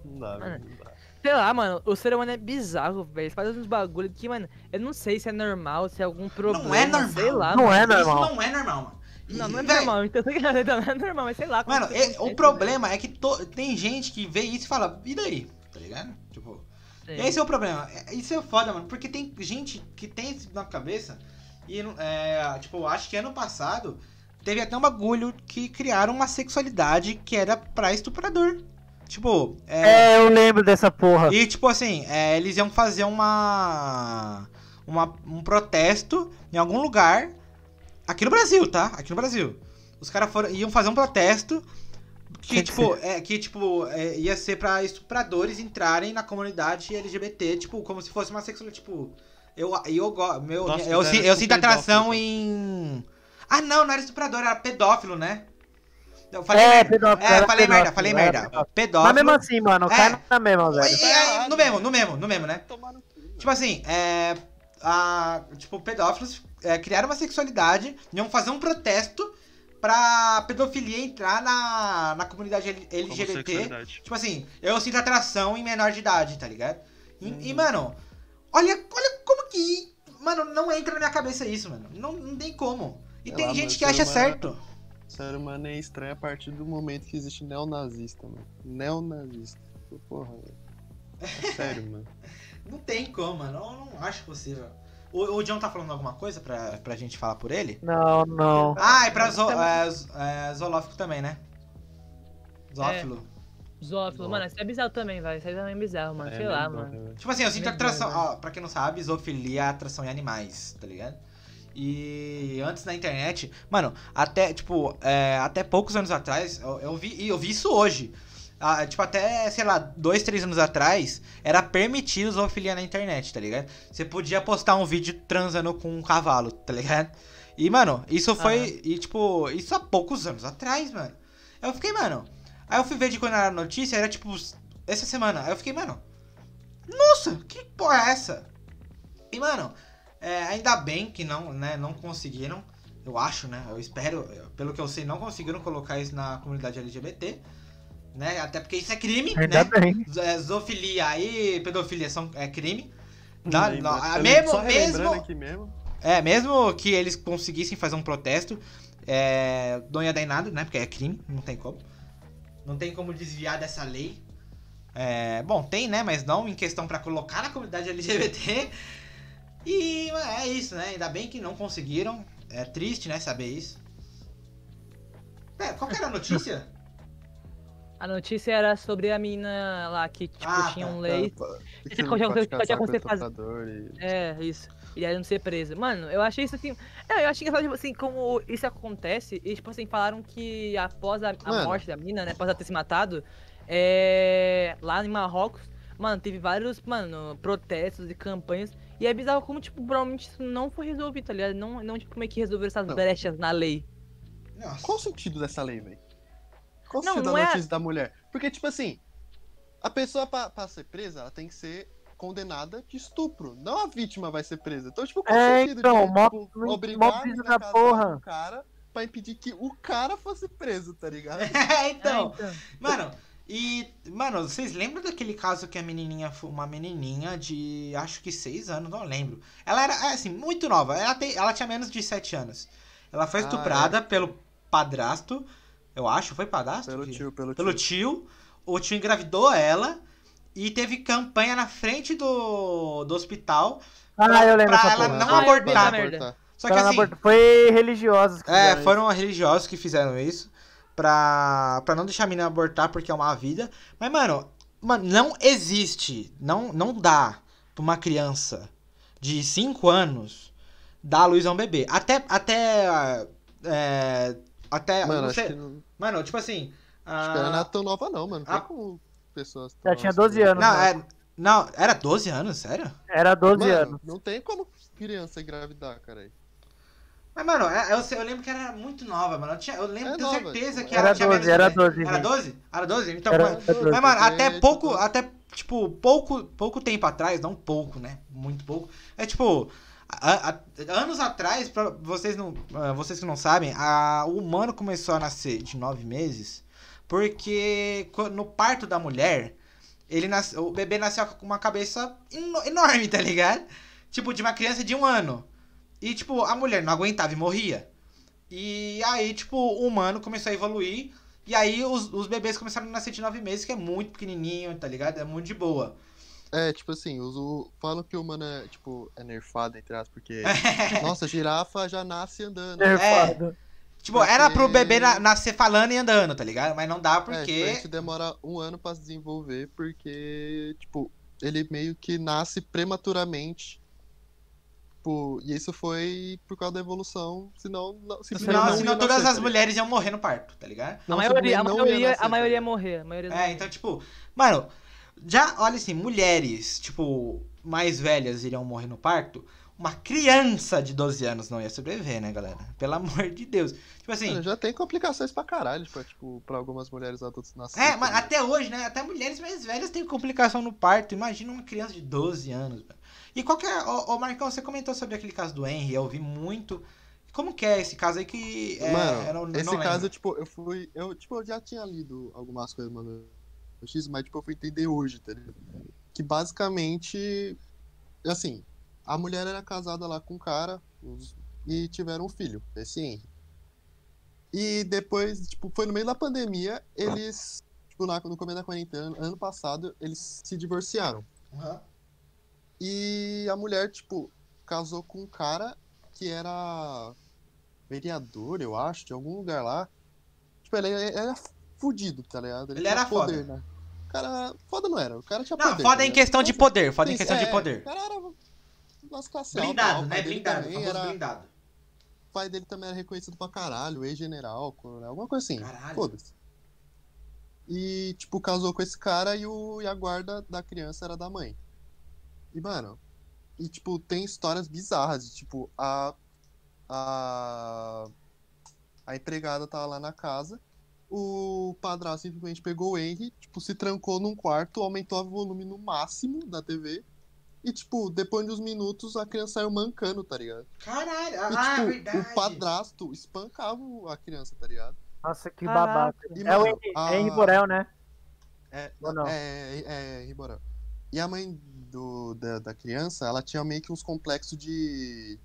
Não dá, velho. Sei lá, mano, o ser humano é bizarro, velho. Faz uns bagulho que, mano, eu não sei se é normal, se é algum problema. Não é normal. Sei lá, não é normal. Isso não é normal, mano. Não, não é véio, normal, então não é normal, mas sei lá. Mano, é, o problema é que to, tem gente que vê isso e fala, e daí? Tá ligado? Tipo. Sim. Esse é o problema. É, isso é foda, mano. Porque tem gente que tem isso na cabeça. E, é, tipo, acho que ano passado teve até um bagulho que criaram uma sexualidade que era pra estuprador. Tipo. É, é eu lembro dessa porra. E, tipo assim, é, eles iam fazer uma. Uma, um protesto em algum lugar Aqui no Brasil, tá? Aqui no Brasil. Os caras iam fazer um protesto que, tipo, é, que, tipo, é, ia ser pra estupradores entrarem na comunidade LGBT, tipo, como se fosse uma sexualidade, tipo... Eu, eu, meu, Nossa, eu, eu, eu sinto atração em... Ah, não, não era estuprador, era pedófilo, né? Eu falei é, merda. Pedófilo, é, falei pedófilo, merda, falei merda. Pedófilo. pedófilo. Mas mesmo assim, mano, é. cai na mesma, velho. É, no mesmo, no mesmo, no mesmo, né? Tipo assim, é... A, tipo, pedófilos é, criaram uma sexualidade, iam fazer um protesto pra pedofilia entrar na, na comunidade LGBT. Tipo assim, eu sinto atração em menor de idade, tá ligado? E, hum. e, mano, olha, olha como que. Mano, não entra na minha cabeça isso, mano. Não, não tem como. E tem lá, gente que acha humano, certo. O ser humano é estranho a partir do momento que existe neonazista, mano. Neonazista. Porra, velho. É sério, mano. não tem como, mano. Eu não acho possível. O, o John tá falando alguma coisa pra, pra gente falar por ele? Não, não. Ah, e pra zo, é, é, zoológico também, né? Zoófilo. É. Zoófilo, mano, isso é bizarro também, vai. Isso aí também é bizarro, mano. É, Sei lá, bom, mano. Tipo assim, eu sinto atração. Ó, pra quem não sabe, zoofilia é atração em animais, tá ligado? E antes na internet, mano, até, tipo, é, até poucos anos atrás, eu, eu, vi, eu vi isso hoje. Ah, tipo, até, sei lá, dois, três anos atrás, era permitido zoofilia na internet, tá ligado? Você podia postar um vídeo transando com um cavalo, tá ligado? E, mano, isso foi. Uhum. E, tipo, isso há poucos anos atrás, mano. Eu fiquei, mano. Aí eu fui ver de quando era notícia, era tipo, essa semana. Aí eu fiquei, mano. Nossa, que porra é essa? E, mano, é, ainda bem que não, né, não conseguiram. Eu acho, né? Eu espero, pelo que eu sei, não conseguiram colocar isso na comunidade LGBT né? Até porque isso é crime, Ainda né? Bem. É, zoofilia e pedofilia são é crime. Tá? Não, não, mesmo, mesmo, aqui mesmo. É, mesmo que eles conseguissem fazer um protesto, é, não ia dar em nada, né? Porque é crime, não tem como. Não tem como desviar dessa lei. É, bom, tem, né? Mas não em questão para colocar na comunidade LGBT. E é isso, né? Ainda bem que não conseguiram. É triste, né, saber isso. Pera, qual que era a notícia? A notícia era sobre a menina lá que, tipo, Ah, tinha tá, um lei. Que Você não pode- pode pode casar com acontecer faz- estuprador e- É, isso. E aí não ser presa. Mano, eu achei isso assim. É, eu achei engraçado, tipo assim, como isso acontece. E, tipo assim, falaram que após a, a morte da menina, né? Após ela ter se matado, é. Lá em Marrocos, mano, teve vários, mano, protestos e campanhas. E é bizarro como, tipo, provavelmente isso não foi resolvido, tá ligado? Não, não tipo, como é que resolveram essas Não. brechas na lei. Nossa. Qual o sentido dessa lei, velho? Qual o Não, sentido não da é- notícia da mulher? Porque, tipo assim, a pessoa pra, pra ser presa, ela tem que ser condenada de estupro. Não a vítima vai ser presa. Então, tipo, qual o É, sentido então, de mó- tipo, mó obrigar a brisa mina da a casar porra. com o cara pra impedir que o cara fosse preso, tá ligado? É, então. É, então. Mano, e. Mano, vocês lembram daquele caso que a menininha foi uma menininha de. acho que 6 anos, não lembro. Ela era, assim, muito nova. Ela, tem, ela tinha menos de 7 anos. Ela foi Ah, estuprada pelo padrasto. Eu acho, foi padrasto? Pelo que- tio, pelo tio. Pelo tio. O tio engravidou ela. E teve campanha na frente do, do hospital. Ah, eu lembro pra ela porra. não Ah, abortar. Só que Pra assim. Foi religiosos que É, foram religiosos que fizeram isso pra, pra não deixar a menina abortar porque é uma vida. Mas, mano, mano, não existe, não, não dá pra uma criança de 5 anos dar a luz a um bebê. Até, até, é, até, Mano, sei, que, não, mano, tipo assim... acho que ela não é ah, tão nova, não, mano. Não ah, tem como pessoas. Já tão tinha assim, 12 né? anos. não, né? é, não, era 12 anos, sério? Era 12 Mano, anos. não tem como criança engravidar, cara. Mas, mano, é- eu, eu lembro que era muito nova, mano. Eu, tinha, eu lembro, É tenho nova, certeza tipo, que Era ela tinha 12, menos era de- 12, Era gente. 12? Era 12? Então, Era- era 12. Mas, mano, até pouco, tipo, até, tipo, pouco, pouco tempo atrás, não pouco, né? Muito pouco. É tipo, a- a- anos atrás, pra vocês, não, ah, vocês que não sabem, a, o humano começou a nascer de nove meses porque no parto da mulher, ele nasce, o bebê nasceu com uma cabeça eno- enorme, tá ligado? Tipo, de uma criança de um ano. E, tipo, a mulher não aguentava e morria. E aí, tipo, o humano começou a evoluir. E aí os, os bebês começaram a nascer de nove meses, que é muito pequenininho, tá ligado? É muito de boa. É, tipo assim, os, o, falam que o humano é, tipo, é nerfado, entre aspas, porque. nossa, a girafa já nasce andando. É. Nerfado. tipo, era pro Porque- bebê na- nascer falando e andando, tá ligado? Mas não dá É, tipo, a porque. gente demora um ano pra se desenvolver, porque, tipo, ele meio que nasce prematuramente. Tipo, e isso foi por causa da evolução, senão. Não, senão, não senão todas nascer, as tá mulheres iam morrer no parto, tá ligado? A Não, maioria, a simplesmente não ia maioria, nascer, a maioria ia tá morrer. A maioria É, então, tipo, mano, já, olha assim, mulheres, tipo, mais velhas iriam morrer no parto. Uma criança de 12 anos não ia sobreviver, né, galera? Pelo amor de Deus. Tipo assim, Mano, já tem complicações pra caralho, pra, tipo, pra algumas mulheres adultas nascerem. É, mas até hoje, né? Até mulheres mais velhas têm complicação no parto. Imagina uma criança de 12 anos. velho. E qual que é. Ô, ô, Marcão, você comentou sobre aquele caso do Henry, eu ouvi muito. Como que é esse caso aí que. É, Mano, não- esse não caso, tipo, eu fui. Eu, tipo, eu já tinha lido algumas coisas, mano. no X, mas, tipo, eu fui entender hoje, tá ligado? Que basicamente. Assim, a mulher era casada lá com o cara e tiveram um filho, esse Henry. E depois, tipo, foi no meio da pandemia, eles. Tipo, na- no começo da quarentena, ano passado, eles se divorciaram. Aham. E a mulher, tipo, casou com um cara que era vereador, eu acho, de algum lugar lá. Tipo, ele era fudido, tá ligado? Ele tinha era poder, foda. né? O cara, foda não era, o cara tinha Não, poder. foda tá em questão de Nossa, poder. Foda em sim, questão de é, poder. O cara era classes altas, Blindado, o né? Blindado. era- blindado. O pai dele também era reconhecido pra caralho, ex-general, coronel, alguma coisa assim. Caralho. Foda-se. E, tipo, casou com esse cara e, o, e a guarda da criança era da mãe. E, mano, e, tipo, tem histórias bizarras. de, Tipo, a. A. A empregada tava lá na casa. O padrasto simplesmente pegou o Henry, tipo, se trancou num quarto, aumentou o volume no máximo da TV. E, tipo, depois de uns minutos a criança saiu mancando, tá ligado? Caralho. E, Ah, tipo, verdade. o padrasto espancava a criança, tá ligado? Nossa, que Caraca. babaca. E, É o mano, Henry, a- é Henry Borel, né? É, Ou não? é, é, é, Riborão. E a mãe do, da, da criança, ela tinha meio que uns complexos de.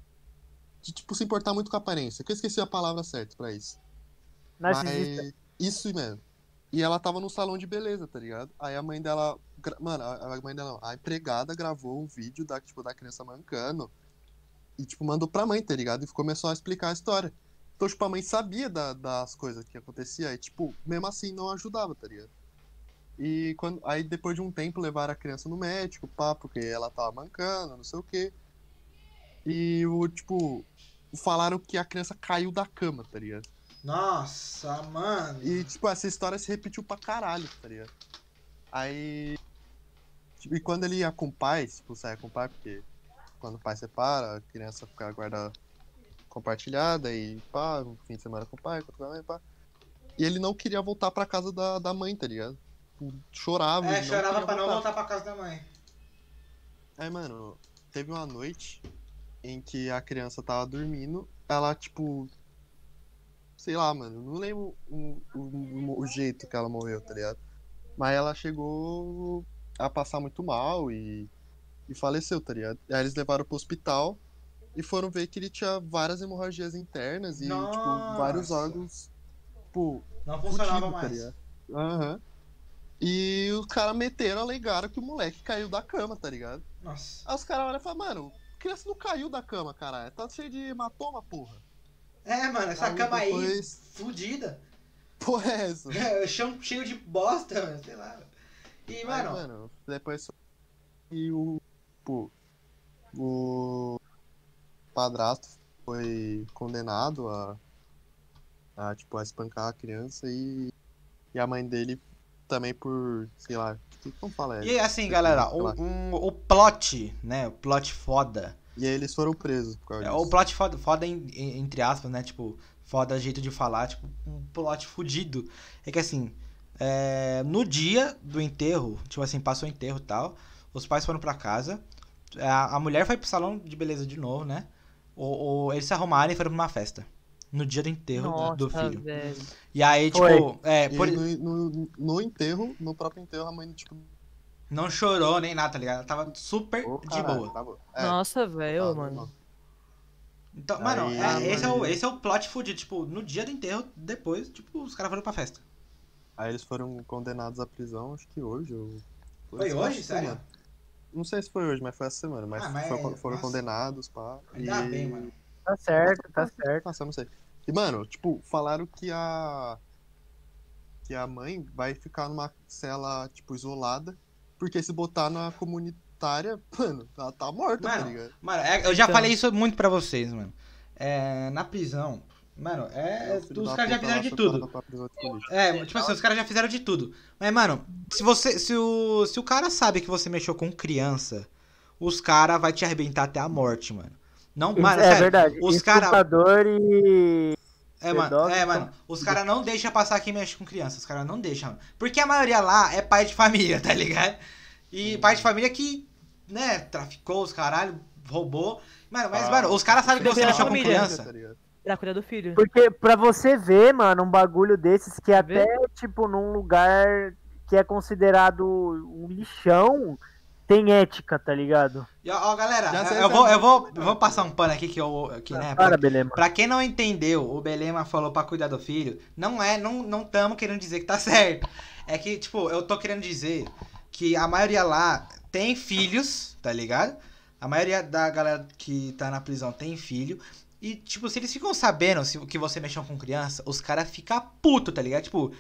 de, tipo, se importar muito com a aparência. Que eu esqueci a palavra certa pra isso. Narcisista. Mas. Isso mesmo. E ela tava num salão de beleza, tá ligado? Aí a mãe dela. Mano, a, a mãe dela não. A empregada gravou um vídeo da, tipo, da criança mancando. e, tipo, mandou pra mãe, tá ligado? E começou a explicar a história. Então, tipo, a mãe sabia da- das coisas que acontecia e, tipo, mesmo assim não ajudava, tá ligado? E quando, aí depois de um tempo levaram a criança no médico, pá, porque ela tava mancando, não sei o quê. E o, tipo, falaram que a criança caiu da cama, tá ligado? Nossa, mano. E, tipo, essa história se repetiu pra caralho, tá ligado? Aí. Tipo, e quando ele ia com o pai, tipo, saia com o pai, porque quando o pai separa, a criança fica guarda compartilhada e pá, um fim de semana com o pai, com a mãe, pá. E ele não queria voltar pra casa da, da mãe, tá ligado? Tipo, Chorava. É, chorava pra não voltar pra casa da mãe. Aí, mano, teve uma noite em que a criança tava dormindo, ela, tipo. Sei lá, mano, não lembro o, o, o jeito que ela morreu, tá ligado? Mas ela chegou a passar muito mal e, e faleceu, tá ligado? Aí eles levaram pro hospital e foram ver que ele tinha várias hemorragias internas e, tipo, vários Nossa. órgãos, tipo, Não funcionava fudido, tá mais. Aham. E os caras meteram, alegaram que o moleque caiu da cama, tá ligado? Nossa. Aí os caras olham e falam, mano, a criança não caiu da cama, caralho. Tá cheio de hematoma, porra. É, mano, essa Aí cama aí, depois- fudida. Porra é essa? É, chão cheio de bosta, mano, sei lá. E, Aí, mano, mano, depois. E o. Pô. O. Padrasto foi condenado a. a, tipo, a espancar a criança e. E a mãe dele também por. sei lá. que- Como fala? e assim, galera, o, um- o plot, né, o plot foda. E aí eles foram presos por causa É, disso. o plot foda, foda entre aspas, né, tipo, foda jeito de falar, tipo, um plot fudido. É que assim, é, no dia do enterro, tipo assim, passou o enterro e tal, os pais foram pra casa, a, a mulher foi pro salão de beleza de novo, né, o, o- eles se arrumaram e foram pra uma festa. No dia do enterro do- Nossa, do filho. velho. E aí, Foi. tipo, é, por- no, no, no enterro, no próprio enterro, a mãe, tipo. não chorou nem nada, tá ligado? Ela tava super "Ô, de caralho, boa. tá bom." É, Nossa, velho, tá, mano. Então, mano, Aí- é, esse, é o, esse é o plot fudido. Tipo, no dia do enterro, depois, tipo, os caras foram pra festa. Aí eles foram condenados à prisão, acho que hoje. Ou... Foi essa hoje? semana. Sério? Não sei se foi hoje, mas foi essa semana. Mas, Ah, mas- foi- foram nossa. condenados, pá. Ainda e... bem, mano. Tá certo, tá certo. Nossa, eu não sei. E, mano, tipo, falaram que a. Que a mãe vai ficar numa cela, tipo, isolada. Porque se botar na comunitária, mano, ela tá morta, tá Mano, ligado? Mano, é- eu já Então. falei isso muito pra vocês, mano. É, na prisão, mano, é. Filho os caras já fizeram de tudo. É, tipo assim, os caras já fizeram de tudo. Mas, mano, se você. Se o, se o cara sabe que você mexeu com criança, os caras vai te arrebentar até a morte, mano. Não, mano, é sério. verdade. os cara- Estuprador e. É, mano, é, mano, os caras não deixam passar quem mexe com criança, os caras não deixam, mano. Porque a maioria lá é pai de família, tá ligado? E pai de família que, né, traficou os caralho, roubou. Mano, mas, Ah, mano, os caras sabem que você mexeu com família, criança. Tá cuidar do filho. Porque pra você ver, mano, um bagulho desses que até, tipo, num lugar que é considerado um lixão, tem ética, tá ligado? E, ó, galera, Já eu, sei, eu vou, eu vou, eu vou passar um pano aqui que eu, que, né, pra, Para, Belema. pra quem não entendeu, o Belema falou pra cuidar do filho, não é, não, não tamo querendo dizer que tá certo. É que, tipo, eu tô querendo dizer que a maioria lá tem filhos, tá ligado? A maioria da galera que tá na prisão tem filho. E, tipo, se eles ficam sabendo se, que você mexeu com criança, os caras ficam puto, tá ligado? Tipo,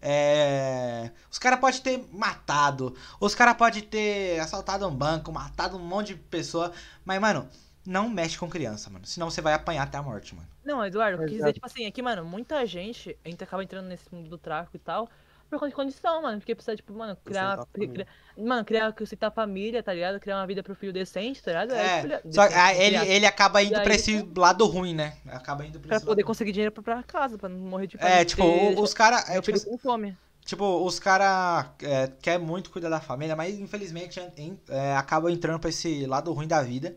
é. Os caras podem ter matado, os caras podem ter assaltado um banco, matado um monte de pessoa. Mas, mano, não mexe com criança, mano. Senão você vai apanhar até a morte, mano. Não, Eduardo, eu quis dizer, tipo assim, é que, mano, muita gente, a gente acaba entrando nesse mundo do tráfico e tal, por conta de condição, mano. Porque precisa, tipo, mano, criar. Sustentar a cri- família. cri- mano, criar, a família, tá ligado? Criar uma vida pro filho decente, tá ligado? É, filho- só que decente, ah, ele, criar- ele acaba indo aí, pra esse lado ruim, né? Acaba indo pra Pra poder conseguir dinheiro pra, pra casa, pra não morrer de É, tipo, o- os caras. É, tipo, com fome. tipo, os caras é, querem muito cuidar da família, mas infelizmente en- é, acaba entrando pra esse lado ruim da vida.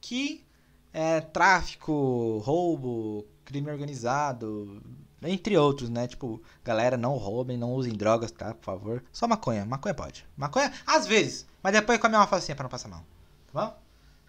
Que é tráfico, roubo, crime organizado, entre outros, né? Tipo, galera, não roubem, não usem drogas, tá? Por favor. Só maconha. Maconha pode. Maconha, às vezes. Mas depois come uma facinha pra não passar mal. Tá bom?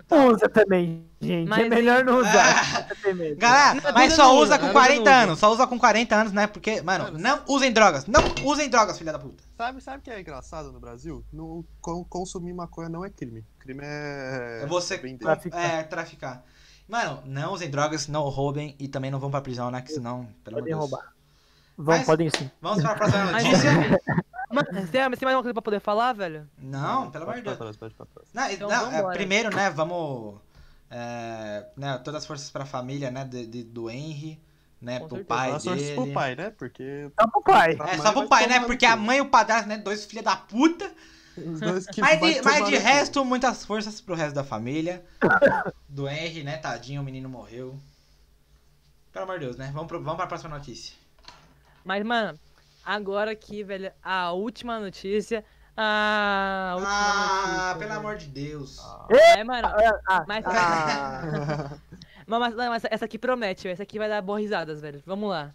Usa também, gente. Mas é melhor não usar. Ah. Galera, mas só usa, com nada 40 não usa. anos. Só usa com 40 anos, né? Porque, mano, não usem drogas. Não usem drogas, filha da puta. Sabe, sabe o que é engraçado no Brasil? No, con- consumir maconha não é crime. Crime é. É você. Traficar. é, traficar. Mano, não usem drogas, não roubem e também não vão pra prisão, né? Que senão, pelo amor de Podem Deus. roubar. Vão, Mas- podem sim. Vamos pra próxima Mas, notícia? Mano, você tem mais alguma coisa pra poder falar, velho? Não, pelo amor Pode de pra Deus. trás, pode pra trás. Não, Então não, é, primeiro, né, vamos. é, né, todas as forças pra família, né, de, de- do Henry, né, Com pro certeza. pai dele. pro pai, né? Porque Só pro pai. É, só pro pai, né, porque a mãe e o padrasto, né, dois filha da puta. Os dois que Mas de, mas de resto, muitas forças pro resto da família. Do Henry, né, tadinho, o menino morreu. Pelo amor de Deus, né, vamos, pro, vamos pra próxima notícia. Mas, mano, agora aqui, velho, a última notícia. A última Ah, notícia. pelo amor de Deus. É, mano. Ah, Mas- ah, Mas, mas- essa aqui promete, velho. Essa aqui vai dar boas risadas, velho. Vamos lá.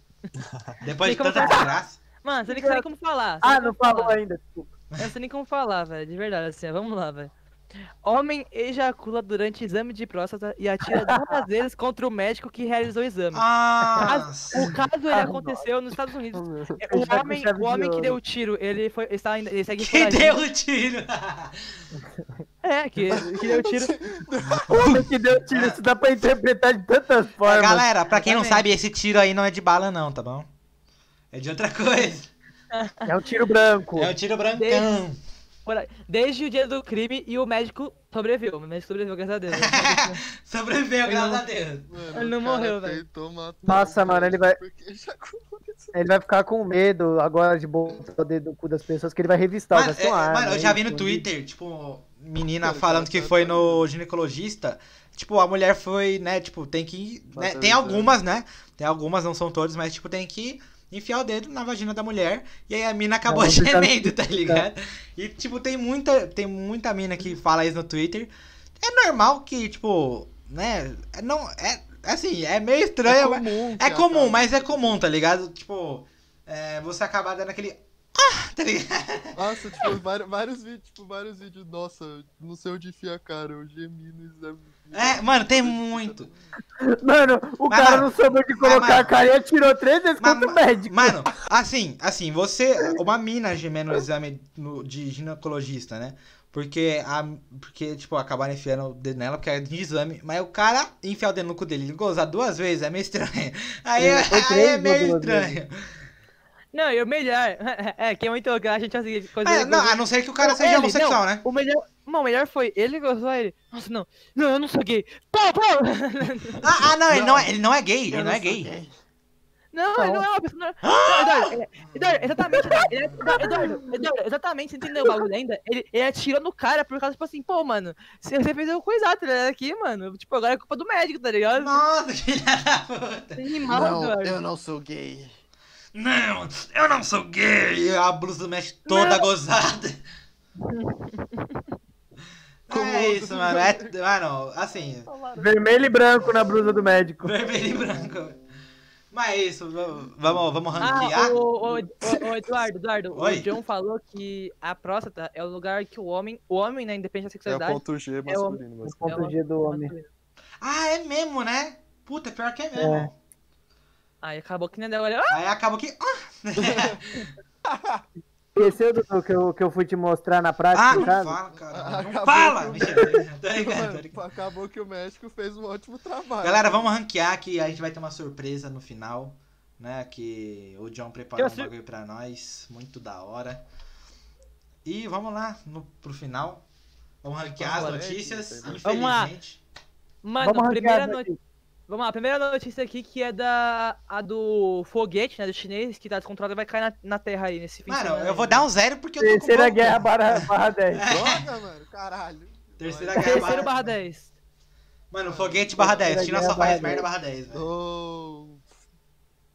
Depois de tanta desgraça. Mano, você nem nem como falar. você ah, não falou ainda, desculpa. Eu não sei nem como falar, velho. De verdade, assim, vamos lá, velho. Homem ejacula durante exame de próstata e atira duas vezes contra o médico que realizou o exame. Ah, O caso ele Ah, aconteceu nos Estados Unidos. Eu O homem, o homem que deu o tiro, ele foi, está ainda, ele segue que deu o tiro. É, que, que deu o tiro. O homem que deu tiro, isso dá pra interpretar de tantas formas. Galera, pra quem não sabe, esse tiro aí não é de bala não, tá bom? É de outra coisa. É um tiro branco. É um tiro brancão. Por aí. Desde o dia do crime e o médico sobreviveu. O médico sobreviveu, graças a Deus. Sobreviveu, graças não- a Deus. Mano, Ele não o morreu, velho. Nossa, o mano, ele vai-. Ele vai ficar com medo agora de botar o dedo no cu das pessoas, que ele vai revistar. Mano, uma é- arma, mano, eu é já vi no Twitter, tipo, menina falando que foi no ginecologista. Tipo, a mulher foi, né, tipo, tem que. né, tem o algumas, né? Tem algumas, não são todas, mas, tipo, tem que enfiar o dedo na vagina da mulher. E aí a mina acabou tá- gemendo, tá ligado? E, tipo, tem muita, tem muita mina que fala isso no Twitter. É normal que, tipo, né? é- Não, é. Assim, é meio estranho, mas. comum. É que comum, mas é comum, tá ligado? Tipo, é, você acabar dando aquele. Ah! Tá ligado? Nossa, tipo, vários, vários vídeos, tipo, vários vídeos, nossa, não sei onde enfia a cara, eu gemi no exame. É, mano, tem muito. Mano, o Mas, cara mano, não soube onde colocar mano, a cara e atirou três vezes Mas, contra o médico. Mano, assim, assim, você. Uma mina gemendo no exame de ginecologista, né? Porque, a, porque, tipo, acabaram enfiando o dedo nela porque é de exame. Mas o cara enfiar o dedo no cu dele e gozar duas vezes é meio estranho. Aí, É, aí é meio estranho. Não, e o melhor. É, que é muito. A gente conseguiu coisa. É, não, a não ser que o cara seja ele, homossexual, não. né? O melhor. Não, o melhor foi ele gostou ele. Nossa, não. Não, eu não sou gay. Pô, pô! Ah, ah, não, ele Não. não é, ele não é gay, ele Eu não é gay. Não, ele não é uma pessoa. Não, não, Eduardo, ele- Eduardo, exatamente. ele é- Eduardo, Eduardo, exatamente, você entendeu o bagulho ainda? Ele, ele atirou no cara por causa, tipo assim, pô, mano, você, você fez o coisa tá ligado? Aqui, mano. Tipo, agora é culpa do médico, tá ligado? Nossa, filha da puta. Animal, Eduardo. não sou gay. Não, eu não sou gay. E a blusa do México toda gozada. Como é isso, mano. É, mano, assim, Vermelho e branco na blusa do médico. vermelho e branco. Mas é isso, vamos, vamos Ah, ranquear. o, o, o, o Eduardo, Eduardo, Oi. o John falou que a próstata é o lugar que o homem, o homem, né, independente da É o sexualidade, ponto G É o- masculino, mas... O ponto É G do homem. Ah, é mesmo, né? Puta, pior que é mesmo. É. Aí acabou que nem deu agora. Aí acabou que. Ah, Esqueceu do que eu, que eu fui te mostrar na prática, ah não caso? fala, cara. Não fala! o. Mano, acabou que o médico fez um ótimo trabalho. Galera, vamos ranquear que a gente vai ter uma surpresa no final, né? Que o John preparou Eu um bagulho pra nós, muito da hora. E vamos lá no, pro final. Vamos ranquear as lá. notícias, Vamos lá. infelizmente. Mano, Vamos primeira notícia. Vamos lá, a primeira notícia aqui que é da a do foguete, né, do chinês, que tá descontrolado e vai cair na, na terra aí nesse fim de Mano, semana eu aí. vou dar um zero porque eu tô com Terceira pouco. guerra barra, barra 10. Droga, mano, caralho. Terceira guerra Terceiro barra- barra 10. Mano, foguete barra 10. Terceira China só faz barra merda 10. barra 10, velho. Ô,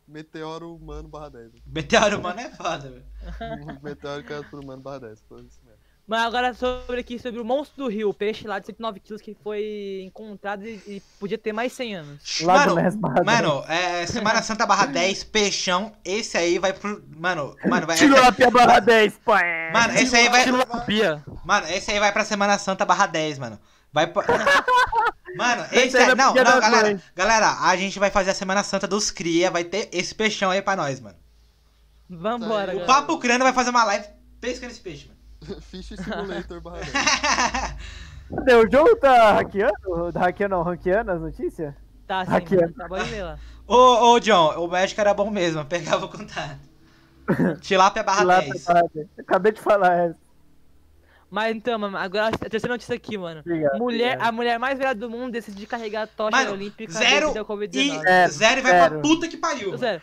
Meteoro humano barra 10. Meteoro humano é foda, velho. Meteoro por humano barra 10. Foi isso mesmo. Mas agora sobre aqui, sobre o monstro do rio, o peixe lá de 109 quilos que foi encontrado e, e podia ter mais 100 anos. Lá do Mano, Ness barra 10. mano, é, Semana Santa barra 10, peixão. Esse aí vai pro. Mano, mano, vai. Tilapia barra 10, pé. Mano, esse aí vai. Tilapia. Mano, esse aí vai pra Semana Santa barra 10, mano. Vai pra. Mano, Esse aí Não, não, galera. Galera, a gente vai fazer a Semana Santa dos Cria. Vai ter esse peixão aí pra nós, mano. Vambora. O. Papo Crânio vai fazer uma live pescando esse peixe, mano. Fish Simulator barra 10. Cadê? O jogo tá hackeando? Tá hackeando não, ranqueando as notícias? Tá, sim, Aqui, mano. Tá bom de ver lá. Ô, ô, John, o médico era bom mesmo, eu pegava o contato. Tilápia barra Lá 10. pra trás. Acabei de falar essa. Mas então, mano, agora a terceira notícia aqui, mano. Obrigado, Mulher, obrigado. a mulher mais velha do mundo decide carregar a tocha Mano, olímpica zero E Covid-19. É, zero e vai pra zero. puta que pariu. Zero.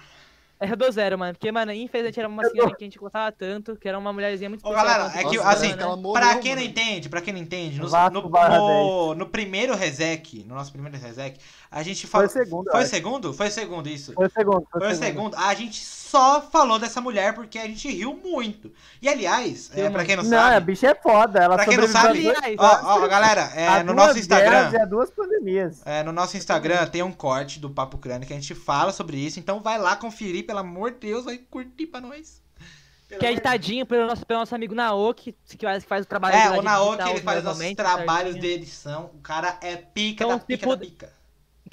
Eu dou zero, mano. Porque, mano, infelizmente era uma senhora que a gente gostava tanto, que era uma mulherzinha muito Ô, galera, é que, assim, né? morreu, pra quem não mano. entende, pra quem não entende, no, no, no, no primeiro Resec, no nosso primeiro Resec, a gente Foi falou... o segundo, Foi segundo? Foi o segundo, isso. Foi o segundo. Foi o segundo. A gente só falou dessa mulher porque a gente riu muito. E, aliás, é, pra quem não, Não, a sabe... bicha é foda. Ela Pra quem não sabe, a dois- Ó, ó, galera, é, a no duas nosso Instagram... E a duas pandemias. É, no nosso Instagram tem um corte do Papo Crânio que a gente fala sobre isso, então vai lá conferir, pelo amor de Deus, vai curtir pra nós. Que é editadinho pelo nosso, pelo nosso amigo Naoki, que faz, que faz o trabalho É, o Naoki, ele faz os trabalhos certinho. de edição. O cara é pica Então, da pica tipo, da pica.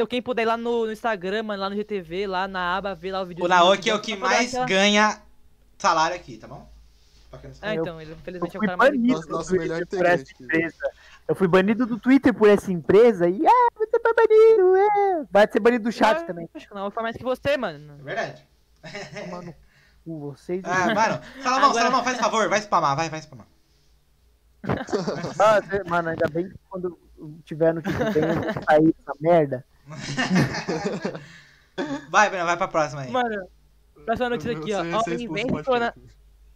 Então quem puder ir lá no, no Instagram, mano, lá no GTV, lá na aba, ver lá o vídeo. O Naoki é o que mais ganha salário aqui, tá bom? Pra quem não sabe. Ah, Eu- então, ele Eu infelizmente é o fui cara mais banido Nosso- do nosso Twitter melhor por essa empresa. Eu fui banido do Twitter por essa empresa e ah, você foi banido, é. Vai ser banido do chat Ah, também. Acho que não, foi mais que você, mano. É verdade. Mano, vocês. Ah, mano, Salomão, Agora- Salomão, faz favor, vai spamar, vai, vai spamar. Ah, mano, ainda bem que quando tiver no eu vou sair essa merda. Vai, Breno, vai pra próxima aí. Mano, próxima notícia aqui, ó. Homem vence, corona...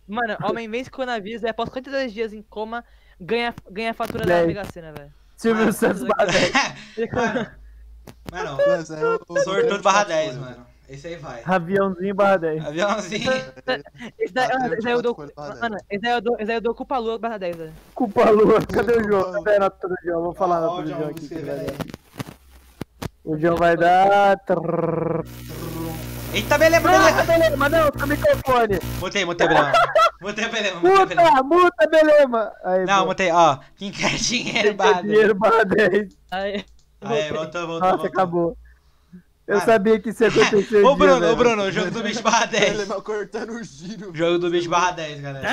Mano, homem vence coronavírus e após 52 dias em coma, ganha, ganha a fatura da. Mega Sena, velho. Silvio Santos barra 10. mano, é sortudo barra o- 10, mano. Esse aí vai. Aviãozinho barra 10. Aviãozinho. Esse daí, Bateu esse daí eu dou. 24 barra Mano, esse daí eu dou, esse daí eu dou culpa lua barra 10, velho. Culpa lua. Cadê o João? Cadê a nota do João? Vou falar a Ó, nota do vou aqui. que escrever vai aí. dar. O João vai dar. Eita, beleza, Muta, beleza. Belema, não, o microfone. Mutei, mutei, beleza. Mutei, beleza. Muta, muta, Belema. Aí, Não, pô. mutei, ó. Quem quer dinheiro, 10. dinheiro 10. Aí, Aí, voltou, voltou, Nossa, voltou. acabou. Eu Cara. sabia que isso ia acontecer. um Ô, dia, Bruno, ô, velho. Bruno, o jogo do bicho barra 10. Ele vai cortando o giro. Jogo do bicho barra 10, galera.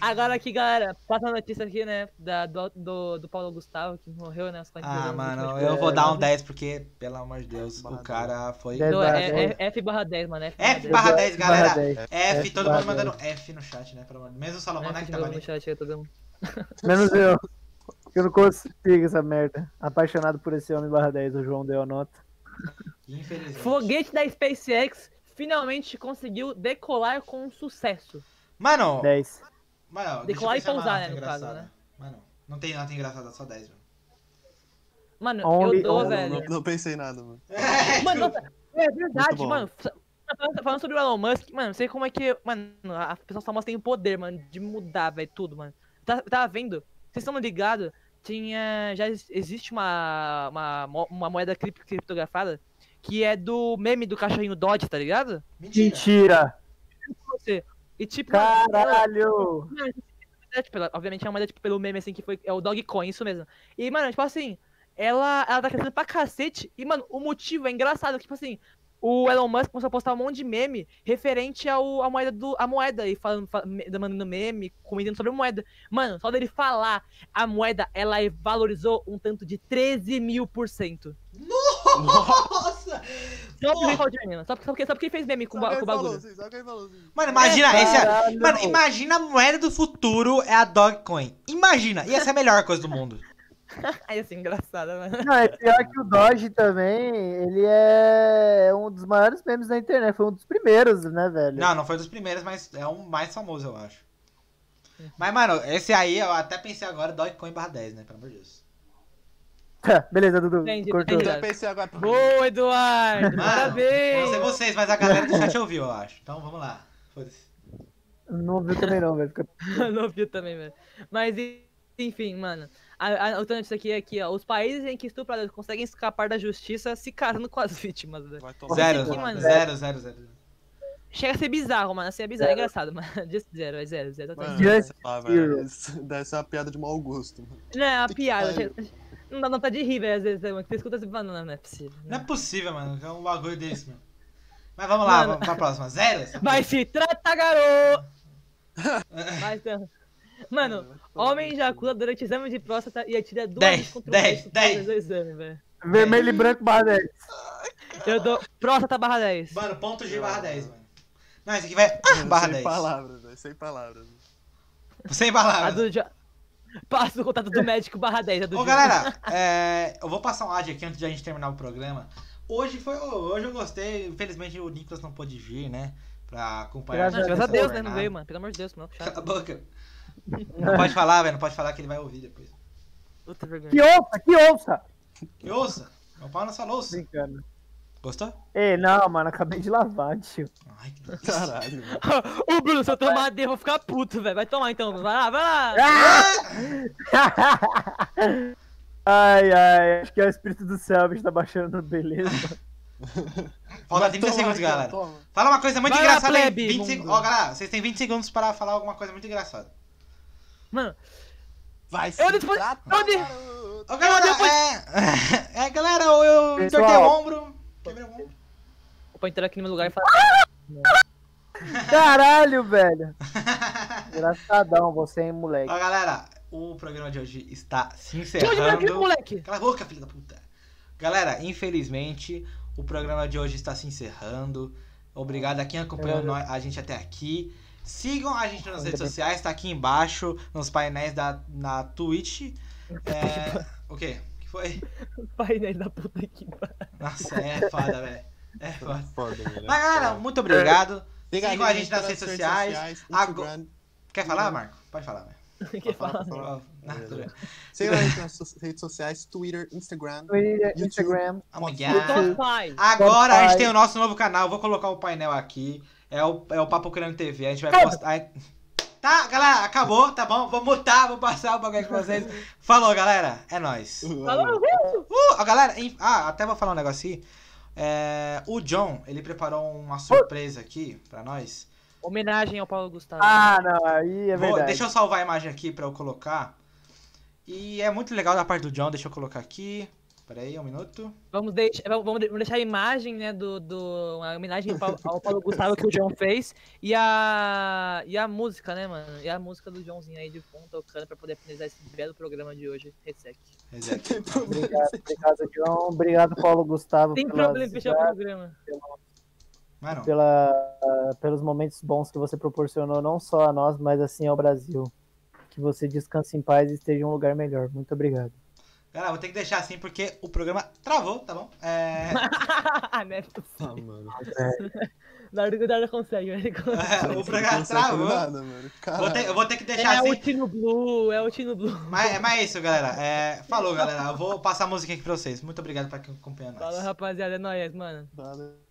Agora aqui, galera, próxima notícia aqui, né? Da, do, do, do Paulo Gustavo, que morreu, né? aos 42 Ah, anos, mano, de eu vou dar um Covid-19. 10 porque, pelo amor de Deus, o cara foi. Não, barra é, dez. é F barra 10, mano. F F barra barra 10, 10. galera. Barra 10. F, todo mundo mandando 10. F no chat, né? Pelo amor de Deus. Mesmo o Salomão, né? Que tá. Menos eu. Eu não consigo essa merda. Apaixonado por esse homem barra 10. O João deu a nota. Infelizmente. Foguete da SpaceX finalmente conseguiu decolar com sucesso. Mano, 10. mano, Decolar e pousar, né, no caso, né? Mano, não tem nota engraçada, só 10, velho. Mano, Only- eu dou, only- velho. Não, não pensei em nada, mano. Mano, nossa, é verdade, mano. Falando, falando sobre o Elon Musk, mano, não sei como é que. Mano, as pessoas famosas têm o poder, mano, de mudar, velho, tudo, mano. Tá, tava vendo? Vocês estão ligados? Tinha. Já ex- existe uma, uma, uma moeda crip- criptografada que é do meme do cachorrinho Dodge, tá ligado? Mentira. E tipo. Caralho. Mano, é, tipo, ela- obviamente é uma moeda tipo, pelo meme assim que foi. É o Dogecoin, isso mesmo. E, mano, tipo assim, ela, ela tá crescendo pra cacete. E, mano, o motivo é engraçado, tipo assim, o Elon Musk começou a postar um monte de meme referente ao, à moeda do. A moeda e falando, fa- me- mandando meme, comentando sobre a moeda. Mano, só dele falar, a moeda ela valorizou um tanto de 13 mil por cento. Nossa! Só porque ele falou de meme, só porque, só porque, fez meme com, o bagulho. assim, só quem falou assim. Mano, imagina, esse é... Caralho. Mano, imagina a moeda do futuro é a Dogecoin. Imagina, ia ser a melhor coisa do mundo. Aí assim, engraçada, mano. Não, é pior que o Doge também, ele é um dos maiores memes da internet, foi um dos primeiros, né, velho? Não, não foi dos primeiros, mas é o mais famoso, eu acho. Mas, mano, esse aí eu até pensei agora, Dogecoin barra 10, né? Pelo amor de Deus. Beleza, Dudu, Entendi, cortou. entendi. Eu pensei agora. Boa, Eduardo! Mano, Parabéns! Não sei vocês, mas a galera do chat ouviu, eu acho. Então vamos lá. Foda-se. Não viu também não, velho. Não viu também, velho. Mas, en- enfim, mano. A, a outra notícia aqui é que, ó, os países em que estupradores conseguem escapar da justiça se casando com as vítimas. Vai tomar Zero, aqui, mano. zero, zero, zero. Chega a ser bizarro, mano. Assim é bizarro, é engraçado, mano. Just zero, é zero, zero. Mano. Just zero. Isso Deve ser uma piada de mau gosto, mano. Não, é uma piada. Não dá vontade de rir, velho, às vezes, mano. que Você escuta assim fala, não, não é possível. Não é possível, mano. É um bagulho desse, mano. Mas vamos lá, Mano. vamos pra próxima. Zero? Vai se trata, garoto! Mas, então, Mano, homem ejacula durante exame de próstata e atira duas Dez, vezes contra o dez, resto dez. após o exame, velho. Vermelho e branco barra 10. Eu dou próstata barra 10. Mano, ponto G barra 10, mano. Não, esse aqui vai ah, barra sem 10. palavras, velho. Sem palavras. Sem A palavras. do ja... Passa o contato do médico barra 10. A do Ô, Ju. galera, é, eu vou passar um áudio aqui antes de a gente terminar o programa. Hoje foi. hoje eu gostei. Infelizmente o Nicolas não pôde vir, né? Pra acompanhar Graças a graças a Deus, né? Não veio, mano. Pelo amor de Deus, não. Cala a boca. Não pode falar, velho. Não pode falar que ele vai ouvir depois. Puta vergonha. Que ouça, que ouça! Que ouça. Meu pau nessa louça. Brincando. Gostou? Ei, não, mano, acabei de lavar, tio. Ai, que delícia. Caralho. Ô, Bruno, se eu tomar D, eu vou ficar puto, velho. Vai tomar então. Vai lá, vai lá. ai, ai, acho que é o espírito do céu, bicho, tá baixando, beleza. Falta 30 Toma, segundos, galera. toma. Fala uma coisa muito Vai lá, engraçada aí. plebe, 20 mundo. segundos. Ó, galera, vocês têm 20 segundos para falar alguma coisa muito engraçada. Mano, Vai Eu se depois- tratar, eu de- garoto. Ô, galera, é... é. galera, eu, eu Pessoal. tortei o ombro. Quebrei o ombro. vou entrar aqui no meu lugar e falar. Caralho, velho. Engraçadão você, hein, moleque. Ó, galera, o programa de hoje está se encerrando. moleque? Cala a boca, filho da puta. Galera, infelizmente, o programa de hoje está se encerrando. Obrigado a quem acompanhou É. a gente até aqui. Sigam a gente nas redes sociais, tá aqui embaixo, nos painéis da na Twitch. É... O quê? O que foi? Painel da puta aqui. Nossa, é foda, velho. É foda. Foda, velho. Mas, galera, muito obrigado. Siga sigam a gente nas redes sociais. Ago- Instagram. Quer falar, Marco? Pode falar, velho. Que fala. Ó, não, tudo bem. Siga a gente nas redes sociais, Twitter, Instagram. Twitter, YouTube. Instagram. Oh pai. Agora a gente tem o nosso novo canal. Vou colocar o painel aqui. É o, é o Papo Crânio TV. A gente vai postar. Tá, galera, acabou, tá bom? Vou mutar, vou passar o bagulho com vocês. Falou, galera. É nóis. Falou? Uh, ó, galera, em- ah, até vou falar um negocinho. É, o John, ele preparou uma surpresa aqui pra nós. Homenagem ao Paulo Gustavo. Ah, não, aí é Vou- verdade. deixa eu salvar a imagem aqui pra eu colocar. E é muito legal da parte do John, deixa eu colocar aqui. Pera aí, um minuto. Vamos, deixar, vamos deixar a imagem, né, do, do a homenagem ao Paulo, ao Paulo Gustavo que o John fez e a e a música, né, mano? E a música do Joãozinho aí de fundo tocando pra poder finalizar esse belo programa de hoje, Resec. Reset. Obrigado, obrigado, John. Obrigado, Paulo Gustavo. Tem problema em fechar o programa. Mano, pela, pelos momentos bons que você proporcionou, não só a nós, mas assim ao Brasil. Que você descanse em paz e esteja em um lugar melhor. Muito obrigado. Galera, vou ter que deixar assim porque o programa travou, tá bom? É. né? Ah, mano. Na hora que o Dara consegue, né? Ele consegue. o Você não programa travou. nada, mano. Vou ter- eu vou ter que deixar É assim. o Tino Blue, é o Tino Blue. Mas, mas é isso, galera. É, falou, galera. Eu vou passar a música aqui pra vocês. Muito obrigado pra quem acompanha nós. Fala, rapaziada, é nóis, mano. Valeu.